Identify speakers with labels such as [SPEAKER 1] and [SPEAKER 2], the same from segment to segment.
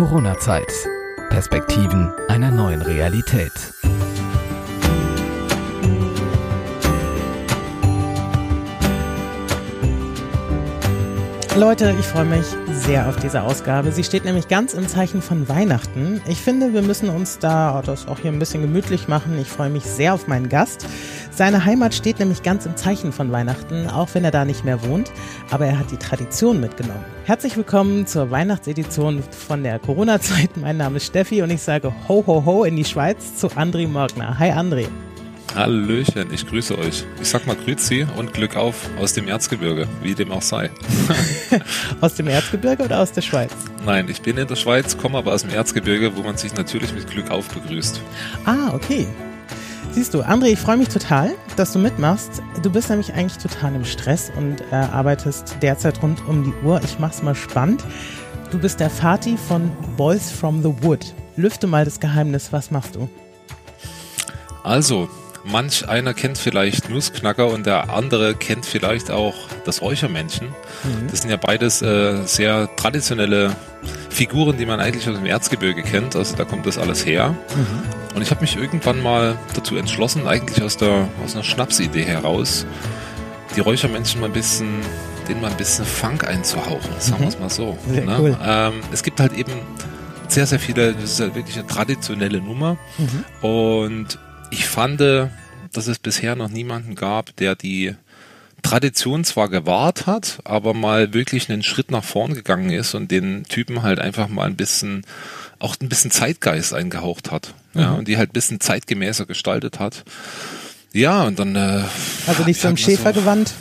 [SPEAKER 1] Corona-Zeit. Perspektiven einer neuen Realität.
[SPEAKER 2] Leute, ich freue mich sehr auf diese Ausgabe. Sie steht nämlich ganz im Zeichen von Weihnachten. Ich finde, wir müssen uns da das auch hier ein bisschen gemütlich machen. Ich freue mich sehr auf meinen Gast. Seine Heimat steht nämlich ganz im Zeichen von Weihnachten, auch wenn er da nicht mehr wohnt. Aber er hat die Tradition mitgenommen. Herzlich willkommen zur Weihnachtsedition von der Corona-Zeit. Mein Name ist Steffi und ich sage Ho, Ho, Ho in die Schweiz zu André Morgner. Hi André.
[SPEAKER 3] Hallöchen, ich grüße euch. Ich sag mal Grüezi und Glück auf aus dem Erzgebirge, wie dem auch sei.
[SPEAKER 2] aus dem Erzgebirge oder aus der Schweiz?
[SPEAKER 3] Nein, ich bin in der Schweiz, komme aber aus dem Erzgebirge, wo man sich natürlich mit Glück auf begrüßt.
[SPEAKER 2] Ah, okay. Siehst du, André, ich freue mich total, dass du mitmachst. Du bist nämlich eigentlich total im Stress und äh, arbeitest derzeit rund um die Uhr. Ich mach's mal spannend. Du bist der Vati von Boys from the Wood. Lüfte mal das Geheimnis, was machst du?
[SPEAKER 3] Also, manch einer kennt vielleicht Nussknacker und der andere kennt vielleicht auch das Räuchermännchen. Mhm. Das sind ja beides äh, sehr traditionelle Figuren, die man eigentlich aus dem Erzgebirge kennt. Also da kommt das alles her. Mhm. Und ich habe mich irgendwann mal dazu entschlossen, eigentlich aus der aus einer Schnapsidee heraus, die Räuchermännchen mal ein bisschen, denen mal ein bisschen Funk einzuhauchen, sagen mhm. wir es mal so. Ne? Cool. Ähm, es gibt halt eben sehr, sehr viele, das ist halt wirklich eine traditionelle Nummer. Mhm. Und ich fand, dass es bisher noch niemanden gab, der die Tradition zwar gewahrt hat, aber mal wirklich einen Schritt nach vorn gegangen ist und den Typen halt einfach mal ein bisschen, auch ein bisschen Zeitgeist eingehaucht hat. Mhm. Ja, und die halt ein bisschen zeitgemäßer gestaltet hat. Ja, und dann. Äh,
[SPEAKER 2] also nicht so im Schäfergewand? So,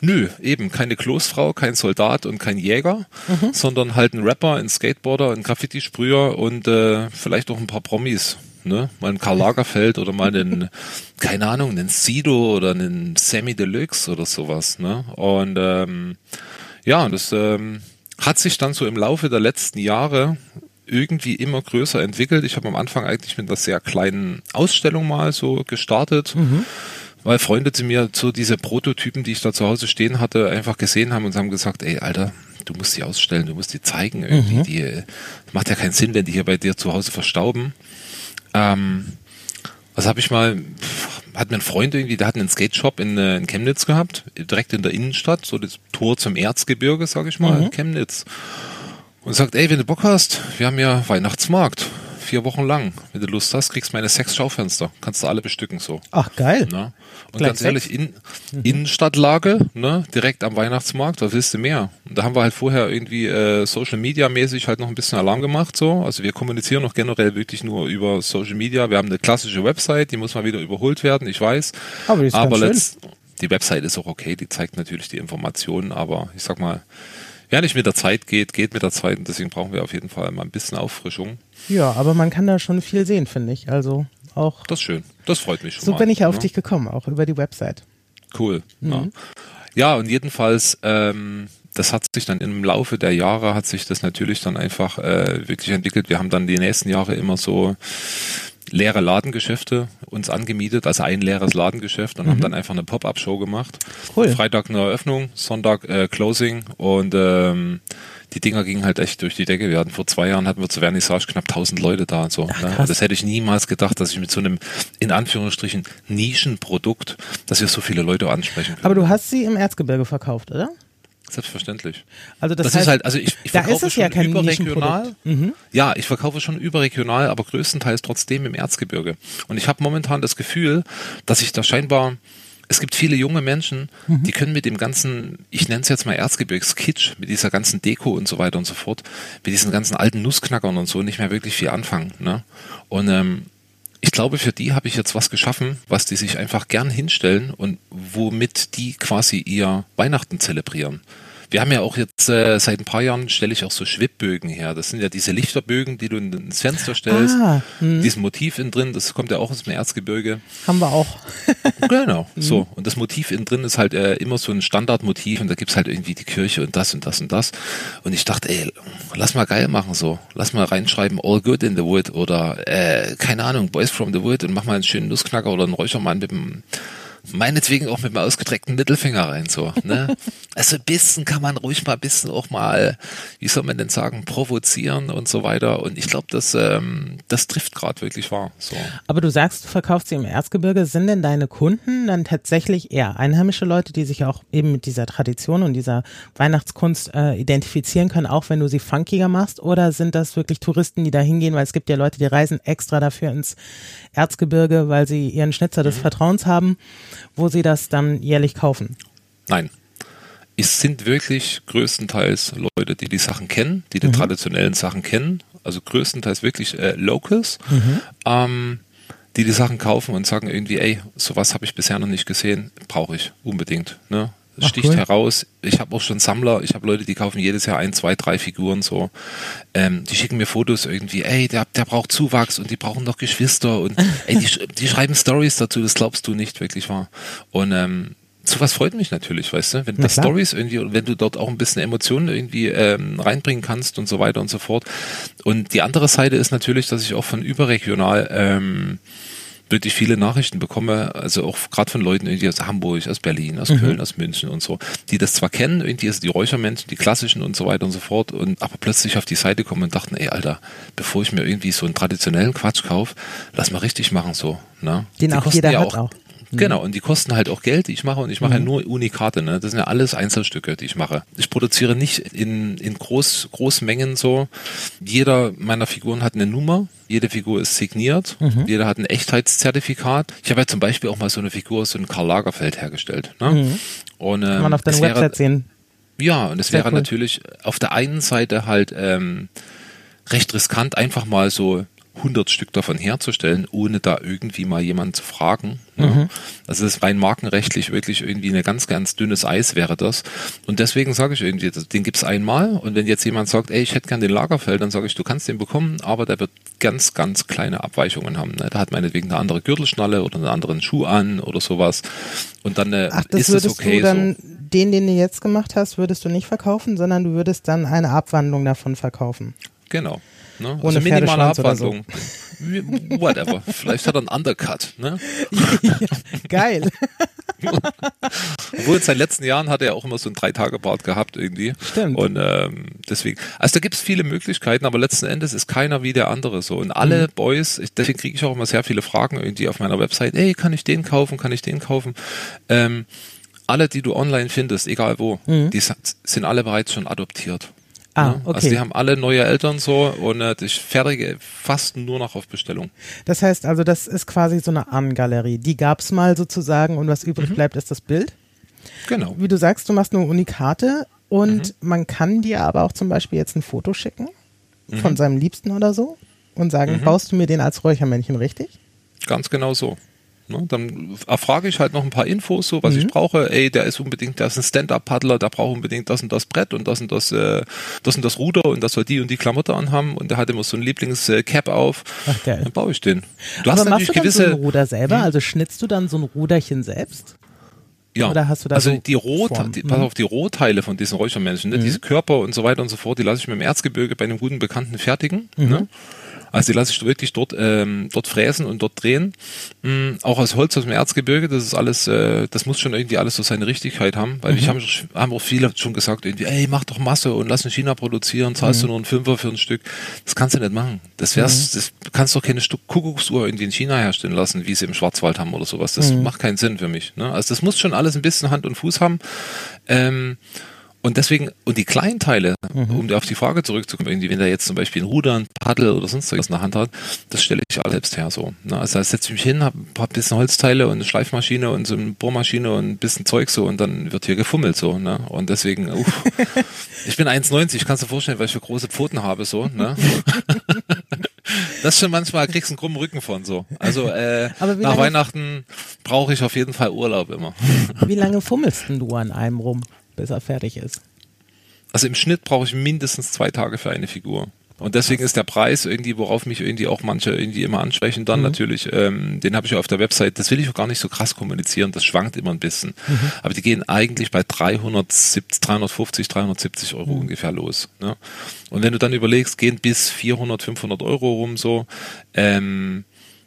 [SPEAKER 3] Nö, eben keine Kloßfrau, kein Soldat und kein Jäger, mhm. sondern halt ein Rapper, ein Skateboarder, ein Graffiti-Sprüher und äh, vielleicht auch ein paar Promis ne? Mal ein Karl Lagerfeld oder mal einen, keine Ahnung, einen Sido oder einen Sammy Deluxe oder sowas, ne? Und ähm, ja, das ähm, hat sich dann so im Laufe der letzten Jahre irgendwie immer größer entwickelt. Ich habe am Anfang eigentlich mit einer sehr kleinen Ausstellung mal so gestartet. Mhm weil Freunde zu mir so diese Prototypen, die ich da zu Hause stehen hatte, einfach gesehen haben und haben gesagt, ey, Alter, du musst die ausstellen, du musst die zeigen irgendwie. Mhm. Die macht ja keinen Sinn, wenn die hier bei dir zu Hause verstauben. Ähm, was habe ich mal, hat mir ein Freund irgendwie, der hat einen Skate-Shop in, äh, in Chemnitz gehabt, direkt in der Innenstadt, so das Tor zum Erzgebirge, sag ich mal, mhm. in Chemnitz. Und sagt, ey, wenn du Bock hast, wir haben ja Weihnachtsmarkt vier Wochen lang. Wenn du Lust hast, kriegst du meine sechs Schaufenster. Kannst du alle bestücken so.
[SPEAKER 2] Ach, geil.
[SPEAKER 3] Ne? Und Gleich ganz ehrlich, in, mhm. Innenstadtlage, ne, direkt am Weihnachtsmarkt, was willst du mehr? Und da haben wir halt vorher irgendwie äh, Social Media mäßig halt noch ein bisschen Alarm gemacht. so. Also wir kommunizieren noch generell wirklich nur über Social Media. Wir haben eine klassische Website, die muss mal wieder überholt werden, ich weiß.
[SPEAKER 2] Aber, die, ist aber letzt,
[SPEAKER 3] die Website ist auch okay, die zeigt natürlich die Informationen, aber ich sag mal, wer nicht mit der Zeit geht, geht mit der Zeit und deswegen brauchen wir auf jeden Fall mal ein bisschen Auffrischung.
[SPEAKER 2] Ja, aber man kann da schon viel sehen, finde ich. Also auch.
[SPEAKER 3] Das ist schön. Das freut mich schon.
[SPEAKER 2] So
[SPEAKER 3] mal,
[SPEAKER 2] bin ich auf
[SPEAKER 3] ne?
[SPEAKER 2] dich gekommen, auch über die Website.
[SPEAKER 3] Cool. Mhm. Ja. ja, und jedenfalls, ähm, das hat sich dann im Laufe der Jahre hat sich das natürlich dann einfach äh, wirklich entwickelt. Wir haben dann die nächsten Jahre immer so leere Ladengeschäfte uns angemietet, also ein leeres Ladengeschäft und mhm. haben dann einfach eine Pop-up-Show gemacht. Cool. Freitag eine Eröffnung, Sonntag äh, Closing und ähm, die Dinger gingen halt echt durch die Decke. Wir hatten vor zwei Jahren hatten wir zur Vernissage knapp 1000 Leute da und so. Ach, ne? Das hätte ich niemals gedacht, dass ich mit so einem in Anführungsstrichen Nischenprodukt, dass wir so viele Leute ansprechen können.
[SPEAKER 2] Aber du hast sie im Erzgebirge verkauft, oder?
[SPEAKER 3] Selbstverständlich.
[SPEAKER 2] Also das, das heißt, ist halt, also ich, ich verkaufe schon ja
[SPEAKER 3] überregional. Mhm. Ja, ich verkaufe schon überregional, aber größtenteils trotzdem im Erzgebirge. Und ich habe momentan das Gefühl, dass ich da scheinbar es gibt viele junge Menschen, mhm. die können mit dem ganzen, ich nenne es jetzt mal Erzgebirgskitsch, mit dieser ganzen Deko und so weiter und so fort, mit diesen ganzen alten Nussknackern und so nicht mehr wirklich viel anfangen. Ne? Und ähm, ich glaube, für die habe ich jetzt was geschaffen, was die sich einfach gern hinstellen und womit die quasi ihr Weihnachten zelebrieren. Wir haben ja auch jetzt äh, seit ein paar Jahren stelle ich auch so Schwibbögen her. Das sind ja diese Lichterbögen, die du ins Fenster stellst. Ah, hm. Diesen Motiv innen drin, das kommt ja auch aus dem Erzgebirge.
[SPEAKER 2] Haben wir auch.
[SPEAKER 3] genau, mhm. so. Und das Motiv innen drin ist halt äh, immer so ein Standardmotiv und da gibt's halt irgendwie die Kirche und das und das und das. Und ich dachte, ey, lass mal geil machen so. Lass mal reinschreiben, all good in the wood oder äh, keine Ahnung, Boys from the Wood und mach mal einen schönen Nussknacker oder einen Räuchermann mit dem meinetwegen auch mit dem ausgestreckten Mittelfinger rein, so, ne? Also ein bisschen kann man ruhig mal ein bisschen auch mal, wie soll man denn sagen, provozieren und so weiter. Und ich glaube, das, ähm, das trifft gerade wirklich wahr. So.
[SPEAKER 2] Aber du sagst, du verkaufst sie im Erzgebirge. Sind denn deine Kunden dann tatsächlich eher einheimische Leute, die sich auch eben mit dieser Tradition und dieser Weihnachtskunst äh, identifizieren können, auch wenn du sie funkiger machst? Oder sind das wirklich Touristen, die da hingehen? Weil es gibt ja Leute, die reisen extra dafür ins Erzgebirge, weil sie ihren Schnitzer des mhm. Vertrauens haben, wo sie das dann jährlich kaufen.
[SPEAKER 3] Nein. Es sind wirklich größtenteils Leute, die die Sachen kennen, die die mhm. traditionellen Sachen kennen, also größtenteils wirklich äh, Locals, mhm. ähm, die die Sachen kaufen und sagen irgendwie, ey, sowas habe ich bisher noch nicht gesehen, brauche ich unbedingt. Ne? Sticht cool. heraus. Ich habe auch schon Sammler, ich habe Leute, die kaufen jedes Jahr ein, zwei, drei Figuren so. Ähm, die schicken mir Fotos irgendwie, ey, der, der braucht Zuwachs und die brauchen doch Geschwister und ey, die, die schreiben Stories dazu, das glaubst du nicht wirklich wahr. Und ähm, sowas freut mich natürlich, weißt du, wenn das Stories irgendwie und wenn du dort auch ein bisschen Emotionen irgendwie ähm, reinbringen kannst und so weiter und so fort. Und die andere Seite ist natürlich, dass ich auch von überregional ähm, wirklich viele Nachrichten bekomme, also auch gerade von Leuten irgendwie aus Hamburg, aus Berlin, aus mhm. Köln, aus München und so, die das zwar kennen, irgendwie also die Räuchermenschen, die klassischen und so weiter und so fort, und aber plötzlich auf die Seite kommen und dachten, ey Alter, bevor ich mir irgendwie so einen traditionellen Quatsch kaufe, lass mal richtig machen so. Ne?
[SPEAKER 2] Den die auch jeder ja hat auch.
[SPEAKER 3] Mhm. Genau, und die kosten halt auch Geld, die ich mache und ich mache mhm. ja nur Unikate, ne? Das sind ja alles Einzelstücke, die ich mache. Ich produziere nicht in, in Groß, Großmengen so. Jeder meiner Figuren hat eine Nummer, jede Figur ist signiert, mhm. jeder hat ein Echtheitszertifikat. Ich habe ja zum Beispiel auch mal so eine Figur, so ein Karl Lagerfeld hergestellt. Ne? Mhm.
[SPEAKER 2] Und, ähm, Kann man auf deiner Website wäre, sehen.
[SPEAKER 3] Ja, und es wäre cool. natürlich auf der einen Seite halt ähm, recht riskant, einfach mal so 100 Stück davon herzustellen, ohne da irgendwie mal jemanden zu fragen. Mhm. Also das ist rein markenrechtlich wirklich irgendwie eine ganz, ganz dünnes Eis wäre das. Und deswegen sage ich irgendwie, den gibt's einmal und wenn jetzt jemand sagt, ey, ich hätte gern den Lagerfeld, dann sage ich, du kannst den bekommen, aber der wird ganz, ganz kleine Abweichungen haben. Ne? Da hat meinetwegen eine andere Gürtelschnalle oder einen anderen Schuh an oder sowas. Und dann äh,
[SPEAKER 2] Ach, das ist es okay. Du dann so. Den, den du jetzt gemacht hast, würdest du nicht verkaufen, sondern du würdest dann eine Abwandlung davon verkaufen.
[SPEAKER 3] Genau. Ne? Ohne also minimale Abwandlung. So. Whatever. Vielleicht hat er einen Undercut. Ne?
[SPEAKER 2] ja, geil.
[SPEAKER 3] Obwohl in seinen letzten Jahren hat er auch immer so einen Drei-Tage-Bart gehabt irgendwie.
[SPEAKER 2] Stimmt.
[SPEAKER 3] Und ähm, deswegen, also da gibt es viele Möglichkeiten, aber letzten Endes ist keiner wie der andere so. Und alle mhm. Boys, ich, deswegen kriege ich auch immer sehr viele Fragen irgendwie auf meiner Website, ey, kann ich den kaufen, kann ich den kaufen? Ähm, alle, die du online findest, egal wo, mhm. die sind alle bereits schon adoptiert.
[SPEAKER 2] Ah, ne? okay.
[SPEAKER 3] Also die haben alle neue Eltern so und äh, ich fertige fast nur noch auf Bestellung.
[SPEAKER 2] Das heißt also, das ist quasi so eine An-Galerie. Die gab's mal sozusagen und was übrig mhm. bleibt, ist das Bild.
[SPEAKER 3] Genau.
[SPEAKER 2] Wie du sagst, du machst nur Unikate und mhm. man kann dir aber auch zum Beispiel jetzt ein Foto schicken mhm. von seinem Liebsten oder so und sagen, mhm. baust du mir den als Räuchermännchen richtig?
[SPEAKER 3] Ganz genau so. Ne? Dann erfrage ich halt noch ein paar Infos, so was mhm. ich brauche. Ey, der ist unbedingt, der ist ein Stand-Up-Paddler, der braucht unbedingt das und das Brett und das und das, äh, das und das Ruder und das soll die und die Klamotte anhaben und der hat immer so ein Lieblings-Cap auf. Ach, geil. Dann baue ich den.
[SPEAKER 2] Du Aber hast machst du dann gewisse, so ein Ruder selber? Hm? Also schnitzt du dann so ein Ruderchen selbst?
[SPEAKER 3] Ja,
[SPEAKER 2] Oder hast du da
[SPEAKER 3] also
[SPEAKER 2] so
[SPEAKER 3] die Roh, die, pass mhm. auf, die Rohteile von diesen Räuchermännchen, ne, mhm. diese Körper und so weiter und so fort, die lasse ich mit dem Erzgebirge bei einem guten Bekannten fertigen. Mhm. Ne? Also die lasse ich wirklich dort, ähm, dort fräsen und dort drehen. Mhm, auch aus Holz aus dem Erzgebirge, das ist alles, äh, das muss schon irgendwie alles so seine Richtigkeit haben, weil mhm. ich habe haben auch viele schon gesagt, irgendwie, ey, mach doch Masse und lass in China produzieren, zahlst mhm. du nur einen Fünfer für ein Stück. Das kannst du nicht machen. Das wär's, mhm. das kannst doch keine Stück Kuckucksuhr irgendwie in China herstellen lassen, wie sie im Schwarzwald haben oder sowas. Das mhm. macht keinen Sinn für mich. Ne? Also das muss schon alles ein bisschen Hand und Fuß haben. Ähm, und deswegen, und die Kleinteile, mhm. um auf die Frage zurückzukommen, irgendwie, wenn der jetzt zum Beispiel ein Ruder, ein Paddel oder sonst was in der Hand hat, das stelle ich alles selbst her so. Ne? Also da setze ich mich hin, habe ein paar bisschen Holzteile und eine Schleifmaschine und so eine Bohrmaschine und ein bisschen Zeug so und dann wird hier gefummelt so. Ne? Und deswegen, uff, ich bin 1,90, kannst du dir vorstellen, weil ich für große Pfoten habe so. Ne? das ist schon manchmal, kriegst du einen krummen Rücken von so. Also äh, nach Weihnachten brauche ich auf jeden Fall Urlaub immer.
[SPEAKER 2] Wie lange fummelst denn du an einem rum? Bis er fertig ist.
[SPEAKER 3] Also im Schnitt brauche ich mindestens zwei Tage für eine Figur. Und deswegen ist der Preis irgendwie, worauf mich irgendwie auch manche irgendwie immer ansprechen, dann mhm. natürlich, ähm, den habe ich auf der Website, das will ich auch gar nicht so krass kommunizieren, das schwankt immer ein bisschen. Mhm. Aber die gehen eigentlich bei 370, 350, 370 Euro mhm. ungefähr los. Ne? Und wenn du dann überlegst, gehen bis 400, 500 Euro rum so, ähm,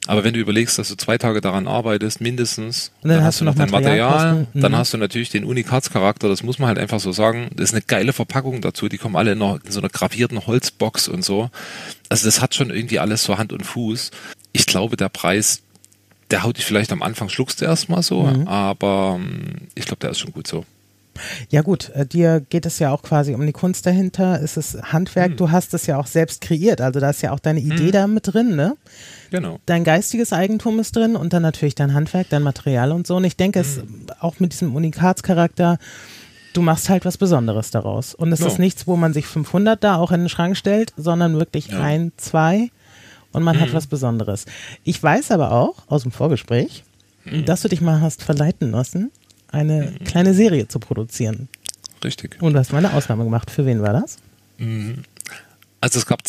[SPEAKER 3] Aber wenn du überlegst, dass du zwei Tage daran arbeitest, mindestens,
[SPEAKER 2] Und dann hast du noch
[SPEAKER 3] dein Material, dann
[SPEAKER 2] Mhm.
[SPEAKER 3] hast du natürlich den Unikatscharakter, das muss man halt einfach so sagen. Das ist eine geile Verpackung dazu, die kommen alle in, einer, in so einer gravierten Holzbox und so. Also das hat schon irgendwie alles so Hand und Fuß. Ich glaube, der Preis, der haut dich vielleicht am Anfang, schluckst du erstmal so,
[SPEAKER 2] Mhm.
[SPEAKER 3] aber ähm, ich glaube, der ist schon gut so.
[SPEAKER 2] Ja gut, äh, dir geht es ja auch quasi um die Kunst dahinter. Es ist Handwerk,
[SPEAKER 3] Hm.
[SPEAKER 2] du hast es ja auch selbst kreiert. Also da ist ja auch deine Idee da mit drin, ne?
[SPEAKER 3] Genau.
[SPEAKER 2] Dein geistiges Eigentum ist drin und dann natürlich dein Handwerk, dein Material und so. Und ich denke, es
[SPEAKER 3] Hm.
[SPEAKER 2] auch mit diesem Unikatscharakter, du machst halt was Besonderes daraus. Und es
[SPEAKER 3] Ja.
[SPEAKER 2] ist nichts, wo man sich 500 da auch in den Schrank stellt, sondern wirklich
[SPEAKER 3] Ja.
[SPEAKER 2] ein, zwei und man hat was Besonderes. Ich weiß aber auch aus dem Vorgespräch, dass du dich mal hast verleiten lassen, eine kleine Serie zu produzieren.
[SPEAKER 3] Richtig.
[SPEAKER 2] Und du hast mal eine Ausnahme gemacht. Für wen war das?
[SPEAKER 3] Also es gab,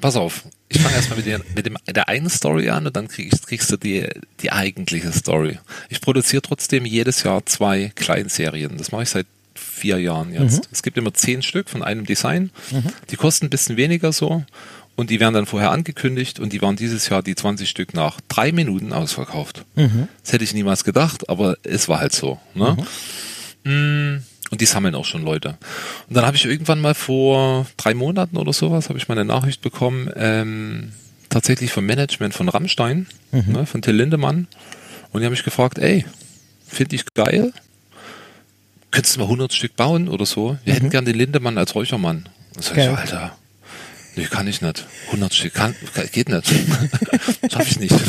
[SPEAKER 3] pass auf, ich fange erstmal mit, der, mit dem, der einen Story an und dann krieg ich, kriegst du die, die eigentliche Story. Ich produziere trotzdem jedes Jahr zwei Kleinserien. Das mache ich seit vier Jahren jetzt. Es gibt immer zehn Stück von einem Design. Die kosten ein bisschen weniger so. Und die werden dann vorher angekündigt und die waren dieses Jahr die 20 Stück nach drei Minuten ausverkauft. Das hätte ich niemals gedacht, aber es war halt so. Ne? Mm, Und die sammeln auch schon Leute. Und dann habe ich irgendwann mal vor drei Monaten oder sowas, habe ich mal eine Nachricht bekommen, ähm, tatsächlich vom Management von Rammstein, ne, von Till Lindemann. Und die haben mich gefragt, ey, finde ich geil. Könntest du mal 100 Stück bauen oder so? Wir hätten gern den Lindemann als Räuchermann. Und sag ich. Alter, nee, kann ich nicht. 100 Stück, kann, geht nicht. Schaff ich nicht.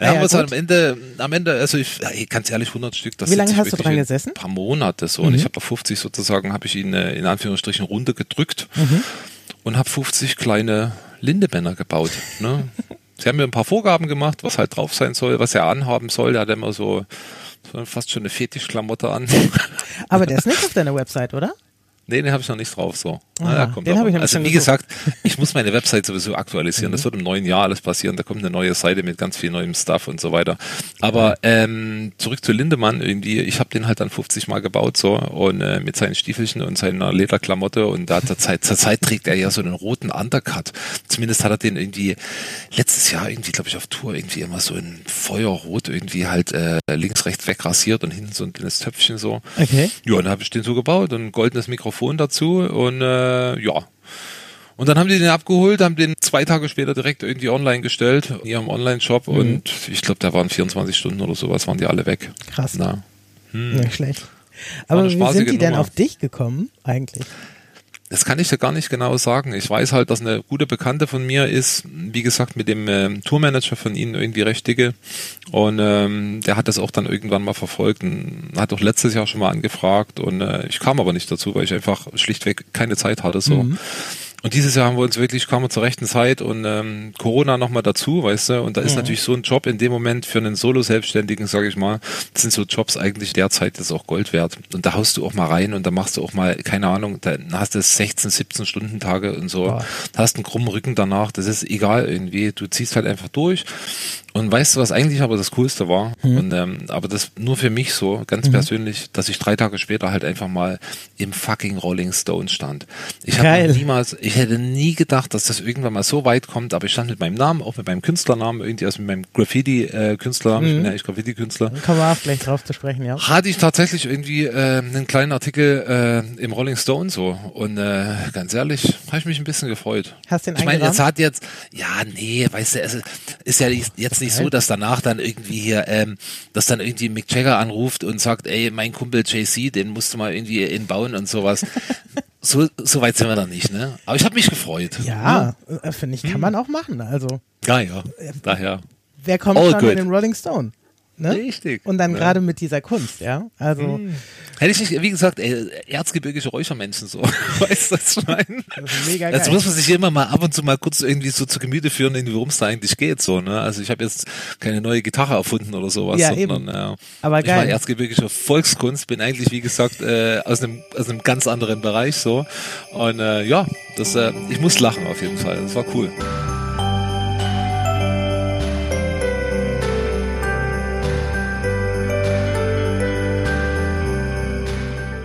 [SPEAKER 2] Ja,
[SPEAKER 3] Ja, haben wir es am Ende, am Ende, also ich, ey, ganz ehrlich, 100 Stück, das
[SPEAKER 2] Wie lange hast du dran gesessen?
[SPEAKER 3] Ein paar Monate so. Und ich habe auf 50 sozusagen, habe ich ihn äh, in Anführungsstrichen runtergedrückt und habe 50 kleine Lindemänner gebaut. Ne? Sie haben mir ein paar Vorgaben gemacht, was halt drauf sein soll, was er anhaben soll. Der hat immer so, so fast schon eine Fetischklamotte an.
[SPEAKER 2] Aber der ist nicht auf deiner Website, oder?
[SPEAKER 3] Nee, den habe ich noch nicht drauf so.
[SPEAKER 2] Aha,
[SPEAKER 3] Na,
[SPEAKER 2] den
[SPEAKER 3] aber.
[SPEAKER 2] hab ich nämlich
[SPEAKER 3] also
[SPEAKER 2] schon
[SPEAKER 3] wie
[SPEAKER 2] gesucht.
[SPEAKER 3] gesagt, ich muss meine Website sowieso aktualisieren. Das wird im neuen Jahr alles passieren. Da kommt eine neue Seite mit ganz viel neuem Stuff und so weiter. Aber ähm, zurück zu Lindemann irgendwie. Ich habe den halt dann 50 Mal gebaut so und äh, mit seinen Stiefelchen und seiner Lederklamotte und da zur Zeit, zur Zeit trägt er ja so einen roten Undercut. Zumindest hat er den irgendwie letztes Jahr irgendwie, glaube ich, auf Tour irgendwie immer so in Feuerrot irgendwie halt äh, links rechts wegrasiert und hinten so ein kleines Töpfchen so.
[SPEAKER 2] Okay.
[SPEAKER 3] Ja, dann habe ich den so gebaut und ein goldenes Mikrofon dazu und äh, ja. Und dann haben die den abgeholt, haben den zwei Tage später direkt irgendwie online gestellt, in ihrem Online-Shop
[SPEAKER 2] Mhm.
[SPEAKER 3] und ich glaube, da waren 24 Stunden oder sowas, waren die alle weg.
[SPEAKER 2] Krass.
[SPEAKER 3] Na.
[SPEAKER 2] Nicht schlecht. Aber wie sind die denn
[SPEAKER 3] Nummer.
[SPEAKER 2] auf dich gekommen, eigentlich?
[SPEAKER 3] Das kann ich dir gar nicht genau sagen. Ich weiß halt, dass eine gute Bekannte von mir ist, wie gesagt, mit dem ähm, Tourmanager von ihnen irgendwie recht dicke. Und ähm, der hat das auch dann irgendwann mal verfolgt und hat auch letztes Jahr schon mal angefragt. Und äh, ich kam aber nicht dazu, weil ich einfach schlichtweg keine Zeit hatte. so. Und dieses Jahr haben wir uns wirklich, kamen wir zur rechten Zeit und ähm, Corona nochmal dazu, weißt du, und da ist natürlich so ein Job in dem Moment für einen Solo-Selbstständigen, sage ich mal, sind so Jobs eigentlich derzeit jetzt auch Gold wert. Und da haust du auch mal rein und da machst du auch mal, keine Ahnung, da hast du 16, 17 Stunden Tage und so,
[SPEAKER 2] Boah.
[SPEAKER 3] hast einen krummen Rücken danach, das ist egal irgendwie, du ziehst halt einfach durch. Und weißt du, was eigentlich aber das Coolste war?
[SPEAKER 2] Mhm.
[SPEAKER 3] Und ähm, aber das nur für mich so, ganz persönlich, dass ich drei Tage später halt einfach mal im fucking Rolling Stone stand. Ich habe niemals, ich hätte nie gedacht, dass das irgendwann mal so weit kommt, aber ich stand mit meinem Namen, auch mit meinem Künstlernamen, irgendwie also mit meinem Graffiti-Künstlernamen, ich bin ja echt Graffiti-Künstler.
[SPEAKER 2] Kommen wir auch gleich drauf zu sprechen, ja.
[SPEAKER 3] Hatte ich tatsächlich irgendwie äh, einen kleinen Artikel äh, im Rolling Stone so und äh, ganz ehrlich, habe ich mich ein bisschen gefreut.
[SPEAKER 2] Hast den
[SPEAKER 3] Ich meine, jetzt hat jetzt, ja, nee, weißt du, es ist- ja jetzt nicht so, dass danach dann irgendwie hier, ähm, dass dann irgendwie Mick Jagger anruft und sagt, ey, mein Kumpel JC, den musst du mal irgendwie inbauen und sowas. so, so weit sind wir da nicht, ne? Aber ich habe mich gefreut.
[SPEAKER 2] Ja, äh, finde ich,
[SPEAKER 3] Hm.
[SPEAKER 2] kann man auch machen. Also,
[SPEAKER 3] Ja, ja. Daher.
[SPEAKER 2] wer kommt
[SPEAKER 3] All
[SPEAKER 2] schon
[SPEAKER 3] good.
[SPEAKER 2] in den Rolling Stone? Ne?
[SPEAKER 3] Richtig.
[SPEAKER 2] Und dann
[SPEAKER 3] Ja. Hm.
[SPEAKER 2] gerade mit dieser Kunst, ja. Also,
[SPEAKER 3] Hätte ich nicht, wie gesagt, ey, erzgebirgische Räuchermenschen so. weißt du, was ich meine?
[SPEAKER 2] das mega
[SPEAKER 3] Das
[SPEAKER 2] geil.
[SPEAKER 3] muss man sich immer mal ab und zu mal kurz irgendwie so zu Gemüte führen, worum es da eigentlich geht. So, ne? Also ich habe jetzt keine neue Gitarre erfunden oder sowas,
[SPEAKER 2] Ja,
[SPEAKER 3] sondern
[SPEAKER 2] eben.
[SPEAKER 3] äh,
[SPEAKER 2] Aber
[SPEAKER 3] ich war
[SPEAKER 2] geil.
[SPEAKER 3] erzgebirgische Volkskunst, bin eigentlich, wie gesagt, äh, aus einem aus einem ganz anderen Bereich so. Und äh, ja, das, äh, ich muss lachen auf jeden Fall. Das war cool.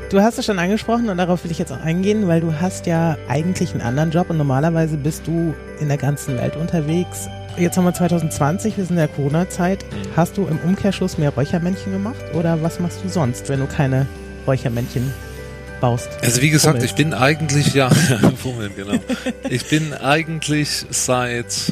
[SPEAKER 2] Du hast es schon angesprochen und darauf will ich jetzt auch eingehen, weil du hast ja eigentlich einen anderen Job und normalerweise bist du in der ganzen Welt unterwegs. Jetzt haben wir 2020, wir sind in der Corona-Zeit. Mhm. Hast du im Umkehrschluss mehr Räuchermännchen gemacht oder was machst du sonst, wenn du keine Räuchermännchen baust?
[SPEAKER 3] Also wie gesagt, Fummelst. ich bin eigentlich, ja, Fummeln, genau. Ich bin eigentlich seit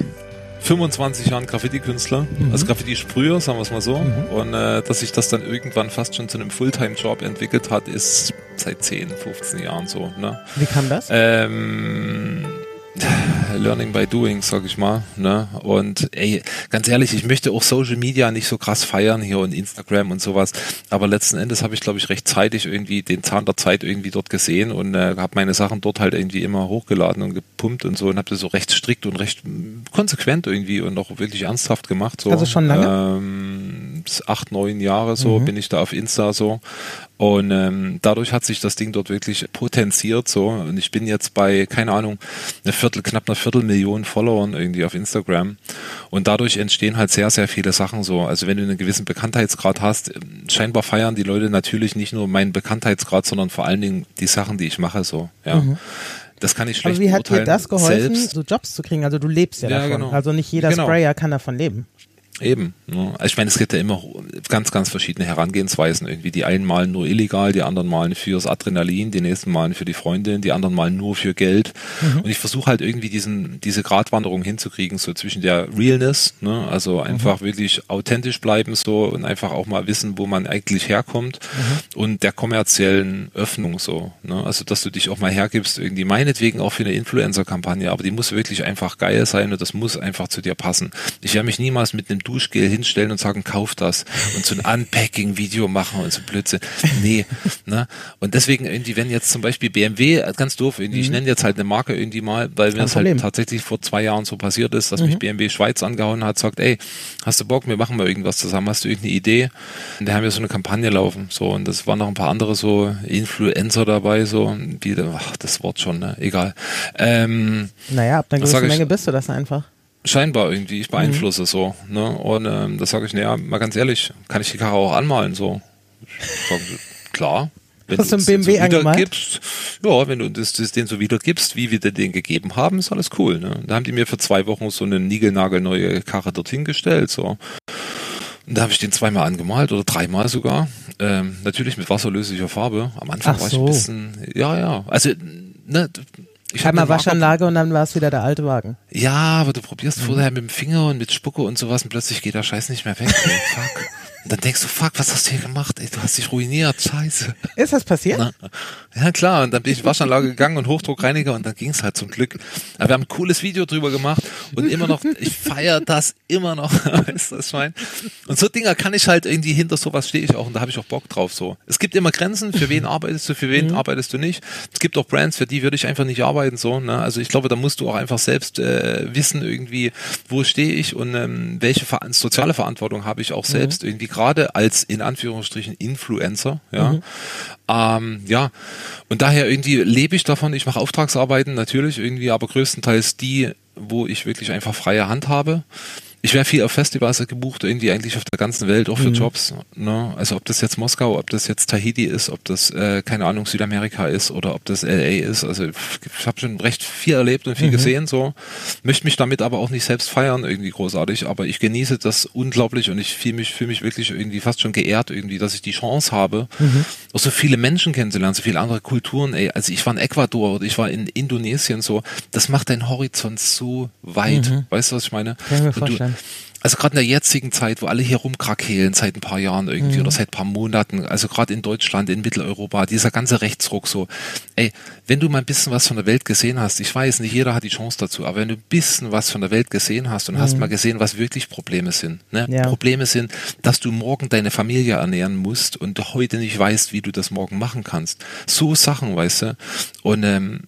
[SPEAKER 3] 25 Jahren Graffiti-Künstler, mhm. also Graffiti-Sprüher, sagen wir es mal so. Mhm. Und äh, dass sich das dann irgendwann fast schon zu einem Fulltime-Job entwickelt hat, ist seit 10, 15 Jahren so. Ne?
[SPEAKER 2] Wie kam das?
[SPEAKER 3] Ähm, Learning by Doing, sag ich mal. Ne? Und ey, ganz ehrlich, ich möchte auch Social Media nicht so krass feiern hier und Instagram und sowas. Aber letzten Endes habe ich, glaube ich, recht zeitig irgendwie den Zahn der Zeit irgendwie dort gesehen und äh, habe meine Sachen dort halt irgendwie immer hochgeladen und gepumpt und so und habe das so recht strikt und recht konsequent irgendwie und auch wirklich ernsthaft gemacht. So.
[SPEAKER 2] Also schon lange?
[SPEAKER 3] Ähm, acht, neun Jahre so mhm. bin ich da auf Insta so. Und ähm, dadurch hat sich das Ding dort wirklich potenziert so. Und ich bin jetzt bei, keine Ahnung, eine Viertel, knapp einer Viertelmillion Followern irgendwie auf Instagram. Und dadurch entstehen halt sehr, sehr viele Sachen so. Also wenn du einen gewissen Bekanntheitsgrad hast, scheinbar feiern die Leute natürlich nicht nur meinen Bekanntheitsgrad, sondern vor allen Dingen die Sachen, die ich mache so. Ja. Mhm. Das kann ich schlecht
[SPEAKER 2] Aber wie hat dir das geholfen, selbst. so Jobs zu kriegen? Also du lebst ja, ja davon. Genau. Also nicht jeder genau. Sprayer kann davon leben.
[SPEAKER 3] Eben. Ne? Also ich meine, es gibt ja immer ganz, ganz verschiedene Herangehensweisen. Irgendwie die einen malen nur illegal, die anderen malen fürs Adrenalin, die nächsten malen für die Freundin, die anderen malen nur für Geld. Mhm. Und ich versuche halt irgendwie diesen, diese Gratwanderung hinzukriegen, so zwischen der Realness, ne? also einfach mhm. wirklich authentisch bleiben so und einfach auch mal wissen, wo man eigentlich herkommt mhm. und der kommerziellen Öffnung so. Ne? Also dass du dich auch mal hergibst, irgendwie meinetwegen auch für eine Influencer-Kampagne, aber die muss wirklich einfach geil sein und das muss einfach zu dir passen. Ich werde mich niemals mit einem Duschgel hinstellen und sagen, kauf das und so ein Unpacking-Video machen und so Blödsinn. Nee, ne? Und deswegen irgendwie, wenn jetzt zum Beispiel BMW, ganz doof, irgendwie, mhm. ich nenne jetzt halt eine Marke irgendwie mal, weil mir das halt tatsächlich vor zwei Jahren so passiert ist, dass mhm. mich BMW Schweiz angehauen hat, sagt, ey, hast du Bock, wir machen mal irgendwas zusammen, hast du irgendeine Idee? Und da haben wir so eine Kampagne laufen, so, und das waren noch ein paar andere so Influencer dabei, so, wie, ach, das Wort schon, ne? egal. Ähm,
[SPEAKER 2] naja, ab einer gewissen Menge bist du das einfach
[SPEAKER 3] scheinbar irgendwie, ich beeinflusse mhm. so. Ne? Und ähm, das sage ich, naja, mal ganz ehrlich, kann ich die Karre auch anmalen so? Sag, klar.
[SPEAKER 2] Wenn Hast du einen BMW so angemalt?
[SPEAKER 3] Gibst, ja, wenn du das, das den so wiedergibst, wie wir den gegeben haben, ist alles cool. Ne? Da haben die mir für zwei Wochen so eine niegelnagelneue Karre dorthin gestellt. So. Und da habe ich den zweimal angemalt oder dreimal sogar. Ähm, natürlich mit wasserlöslicher Farbe. Am Anfang Ach war ich ein bisschen, ja, ja. Also, ne,
[SPEAKER 2] ich habe mal Waschanlage und dann war es wieder der alte Wagen.
[SPEAKER 3] Ja, aber du probierst mhm. vorher mit dem Finger und mit Spucke und sowas und plötzlich geht der Scheiß nicht mehr weg. Fuck. Und dann denkst du, fuck, was hast du hier gemacht? Ey, du hast dich ruiniert, scheiße.
[SPEAKER 2] Ist das passiert? Na,
[SPEAKER 3] ja, klar. Und dann bin ich in die Waschanlage gegangen und Hochdruckreiniger und dann ging es halt zum Glück. Aber wir haben ein cooles Video drüber gemacht und immer noch, ich feiere das immer noch, ist das Schwein. Und so Dinger kann ich halt irgendwie, hinter sowas stehe ich auch und da habe ich auch Bock drauf so. Es gibt immer Grenzen, für wen arbeitest du, für wen mhm. arbeitest du nicht. Es gibt auch Brands, für die würde ich einfach nicht arbeiten so. Ne? Also ich glaube, da musst du auch einfach selbst äh, wissen irgendwie, wo stehe ich und ähm, welche soziale Verantwortung habe ich auch mhm. selbst mhm. irgendwie gerade als in Anführungsstrichen Influencer, ja. Mhm. Ähm, ja, und daher irgendwie lebe ich davon, ich mache Auftragsarbeiten natürlich irgendwie, aber größtenteils die, wo ich wirklich einfach freie Hand habe ich wäre viel auf Festivals gebucht, irgendwie eigentlich auf der ganzen Welt, auch für mhm. Jobs. Ne? Also ob das jetzt Moskau, ob das jetzt Tahiti ist, ob das, äh, keine Ahnung, Südamerika ist oder ob das LA ist. Also ich habe schon recht viel erlebt und viel mhm. gesehen, so. Möchte mich damit aber auch nicht selbst feiern, irgendwie großartig, aber ich genieße das unglaublich und ich fühle mich, fühle mich wirklich irgendwie fast schon geehrt, irgendwie, dass ich die Chance habe, mhm. auch so viele Menschen kennenzulernen, so viele andere Kulturen, ey. Also ich war in Ecuador oder ich war in Indonesien so, das macht deinen Horizont so weit. Mhm. Weißt du, was ich meine?
[SPEAKER 2] Kann ich mir vorstellen
[SPEAKER 3] also gerade in der jetzigen Zeit, wo alle hier rumkrakehlen seit ein paar Jahren irgendwie mhm. oder seit ein paar Monaten, also gerade in Deutschland, in Mitteleuropa, dieser ganze Rechtsruck so, ey, wenn du mal ein bisschen was von der Welt gesehen hast, ich weiß, nicht jeder hat die Chance dazu, aber wenn du ein bisschen was von der Welt gesehen hast und mhm. hast mal gesehen, was wirklich Probleme sind, ne? Ja. Probleme sind, dass du morgen deine Familie ernähren musst und heute nicht weißt, wie du das morgen machen kannst. So Sachen, weißt du? Und ähm,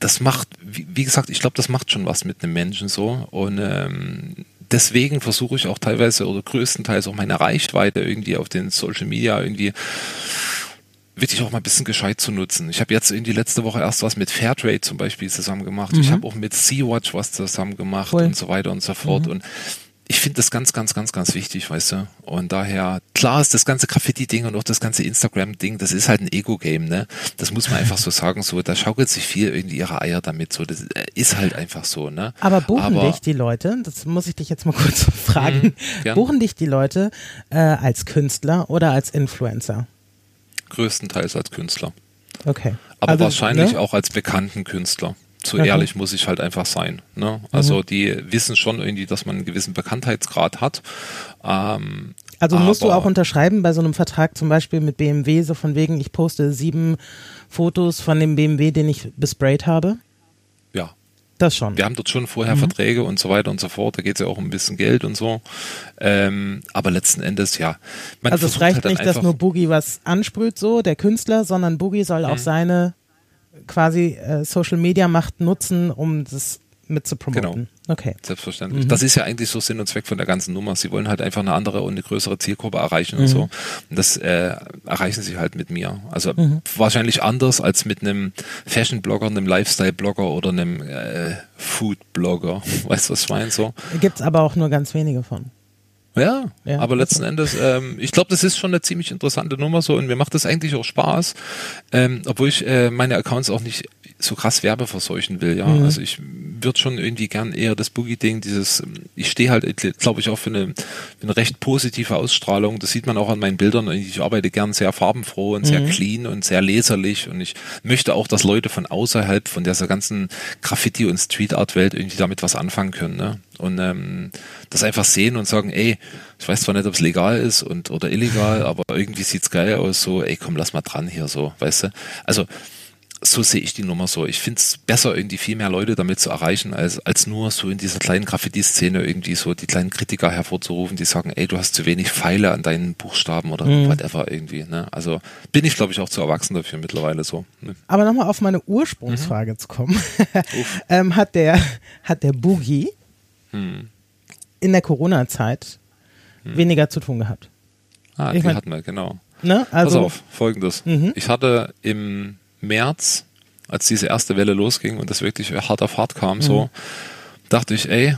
[SPEAKER 3] das macht, wie, wie gesagt, ich glaube, das macht schon was mit einem Menschen so. Und ähm, deswegen versuche ich auch teilweise oder größtenteils auch meine Reichweite irgendwie auf den Social Media irgendwie wirklich auch mal ein bisschen gescheit zu nutzen. Ich habe jetzt in die letzte Woche erst was mit Fairtrade zum Beispiel zusammen gemacht. Mhm. Ich habe auch mit Sea-Watch was zusammen gemacht cool. und so weiter und so fort. Mhm. Und ich finde das ganz, ganz, ganz, ganz wichtig, weißt du. Und daher, klar ist das ganze Graffiti-Ding und auch das ganze Instagram-Ding, das ist halt ein Ego-Game, ne? Das muss man einfach so sagen, so, da schaukelt sich viel irgendwie ihre Eier damit, so, das äh, ist halt einfach so, ne?
[SPEAKER 2] Aber buchen Aber, dich die Leute, das muss ich dich jetzt mal kurz fragen, mh, buchen dich die Leute äh, als Künstler oder als Influencer?
[SPEAKER 3] Größtenteils als Künstler.
[SPEAKER 2] Okay.
[SPEAKER 3] Aber also, wahrscheinlich ne? auch als bekannten Künstler so okay. ehrlich muss ich halt einfach sein. Ne? Also mhm. die wissen schon irgendwie, dass man einen gewissen Bekanntheitsgrad hat. Ähm,
[SPEAKER 2] also musst du auch unterschreiben bei so einem Vertrag zum Beispiel mit BMW, so von wegen, ich poste sieben Fotos von dem BMW, den ich besprayt habe?
[SPEAKER 3] Ja.
[SPEAKER 2] Das schon.
[SPEAKER 3] Wir haben dort schon vorher mhm. Verträge und so weiter und so fort. Da geht es ja auch um ein bisschen Geld und so. Ähm, aber letzten Endes, ja.
[SPEAKER 2] also es reicht halt nicht, dass nur Boogie was ansprüht, so, der Künstler, sondern Boogie soll auch mhm. seine quasi äh, Social Media Macht nutzen, um das mit zu promoten. Genau.
[SPEAKER 3] Okay. Selbstverständlich. Mhm. Das ist ja eigentlich so Sinn und Zweck von der ganzen Nummer. Sie wollen halt einfach eine andere und eine größere Zielgruppe erreichen mhm. und so. Und das äh, erreichen sie halt mit mir. Also mhm. wahrscheinlich anders als mit einem Fashion-Blogger, einem Lifestyle-Blogger oder einem äh, Food-Blogger. Weißt du, was ich meine? So.
[SPEAKER 2] Gibt es aber auch nur ganz wenige von.
[SPEAKER 3] Ja, ja, aber letzten Endes, ähm, ich glaube, das ist schon eine ziemlich interessante Nummer so und mir macht das eigentlich auch Spaß, ähm, obwohl ich äh, meine Accounts auch nicht so krass Werbe verseuchen will, ja. Mhm. Also ich würde schon irgendwie gern eher das Boogie-Ding, dieses, ich stehe halt, glaube ich, auch für eine, für eine recht positive Ausstrahlung. Das sieht man auch an meinen Bildern. Ich arbeite gern sehr farbenfroh und sehr mhm. clean und sehr leserlich und ich möchte auch, dass Leute von außerhalb von dieser ganzen Graffiti- und Street-Art-Welt irgendwie damit was anfangen können, ne? Und ähm, das einfach sehen und sagen, ey, ich weiß zwar nicht, ob es legal ist und oder illegal, aber irgendwie sieht's geil aus, so, ey, komm, lass mal dran hier, so, weißt du? Also so sehe ich die Nummer so. Ich finde es besser, irgendwie viel mehr Leute damit zu erreichen, als, als nur so in dieser kleinen Graffiti-Szene irgendwie so die kleinen Kritiker hervorzurufen, die sagen, ey, du hast zu wenig Pfeile an deinen Buchstaben oder mhm. whatever irgendwie. Ne? Also bin ich, glaube ich, auch zu erwachsen dafür mittlerweile so. Ne?
[SPEAKER 2] Aber nochmal auf meine Ursprungsfrage mhm. zu kommen. ähm, hat, der, hat der Boogie mhm. in der Corona-Zeit mhm. weniger zu tun gehabt?
[SPEAKER 3] Ah, ich die mein, hatten wir, genau. Ne? Also, Pass auf, folgendes. Mhm. Ich hatte im März, als diese erste Welle losging und das wirklich hart auf hart kam, mhm. so, dachte ich, ey,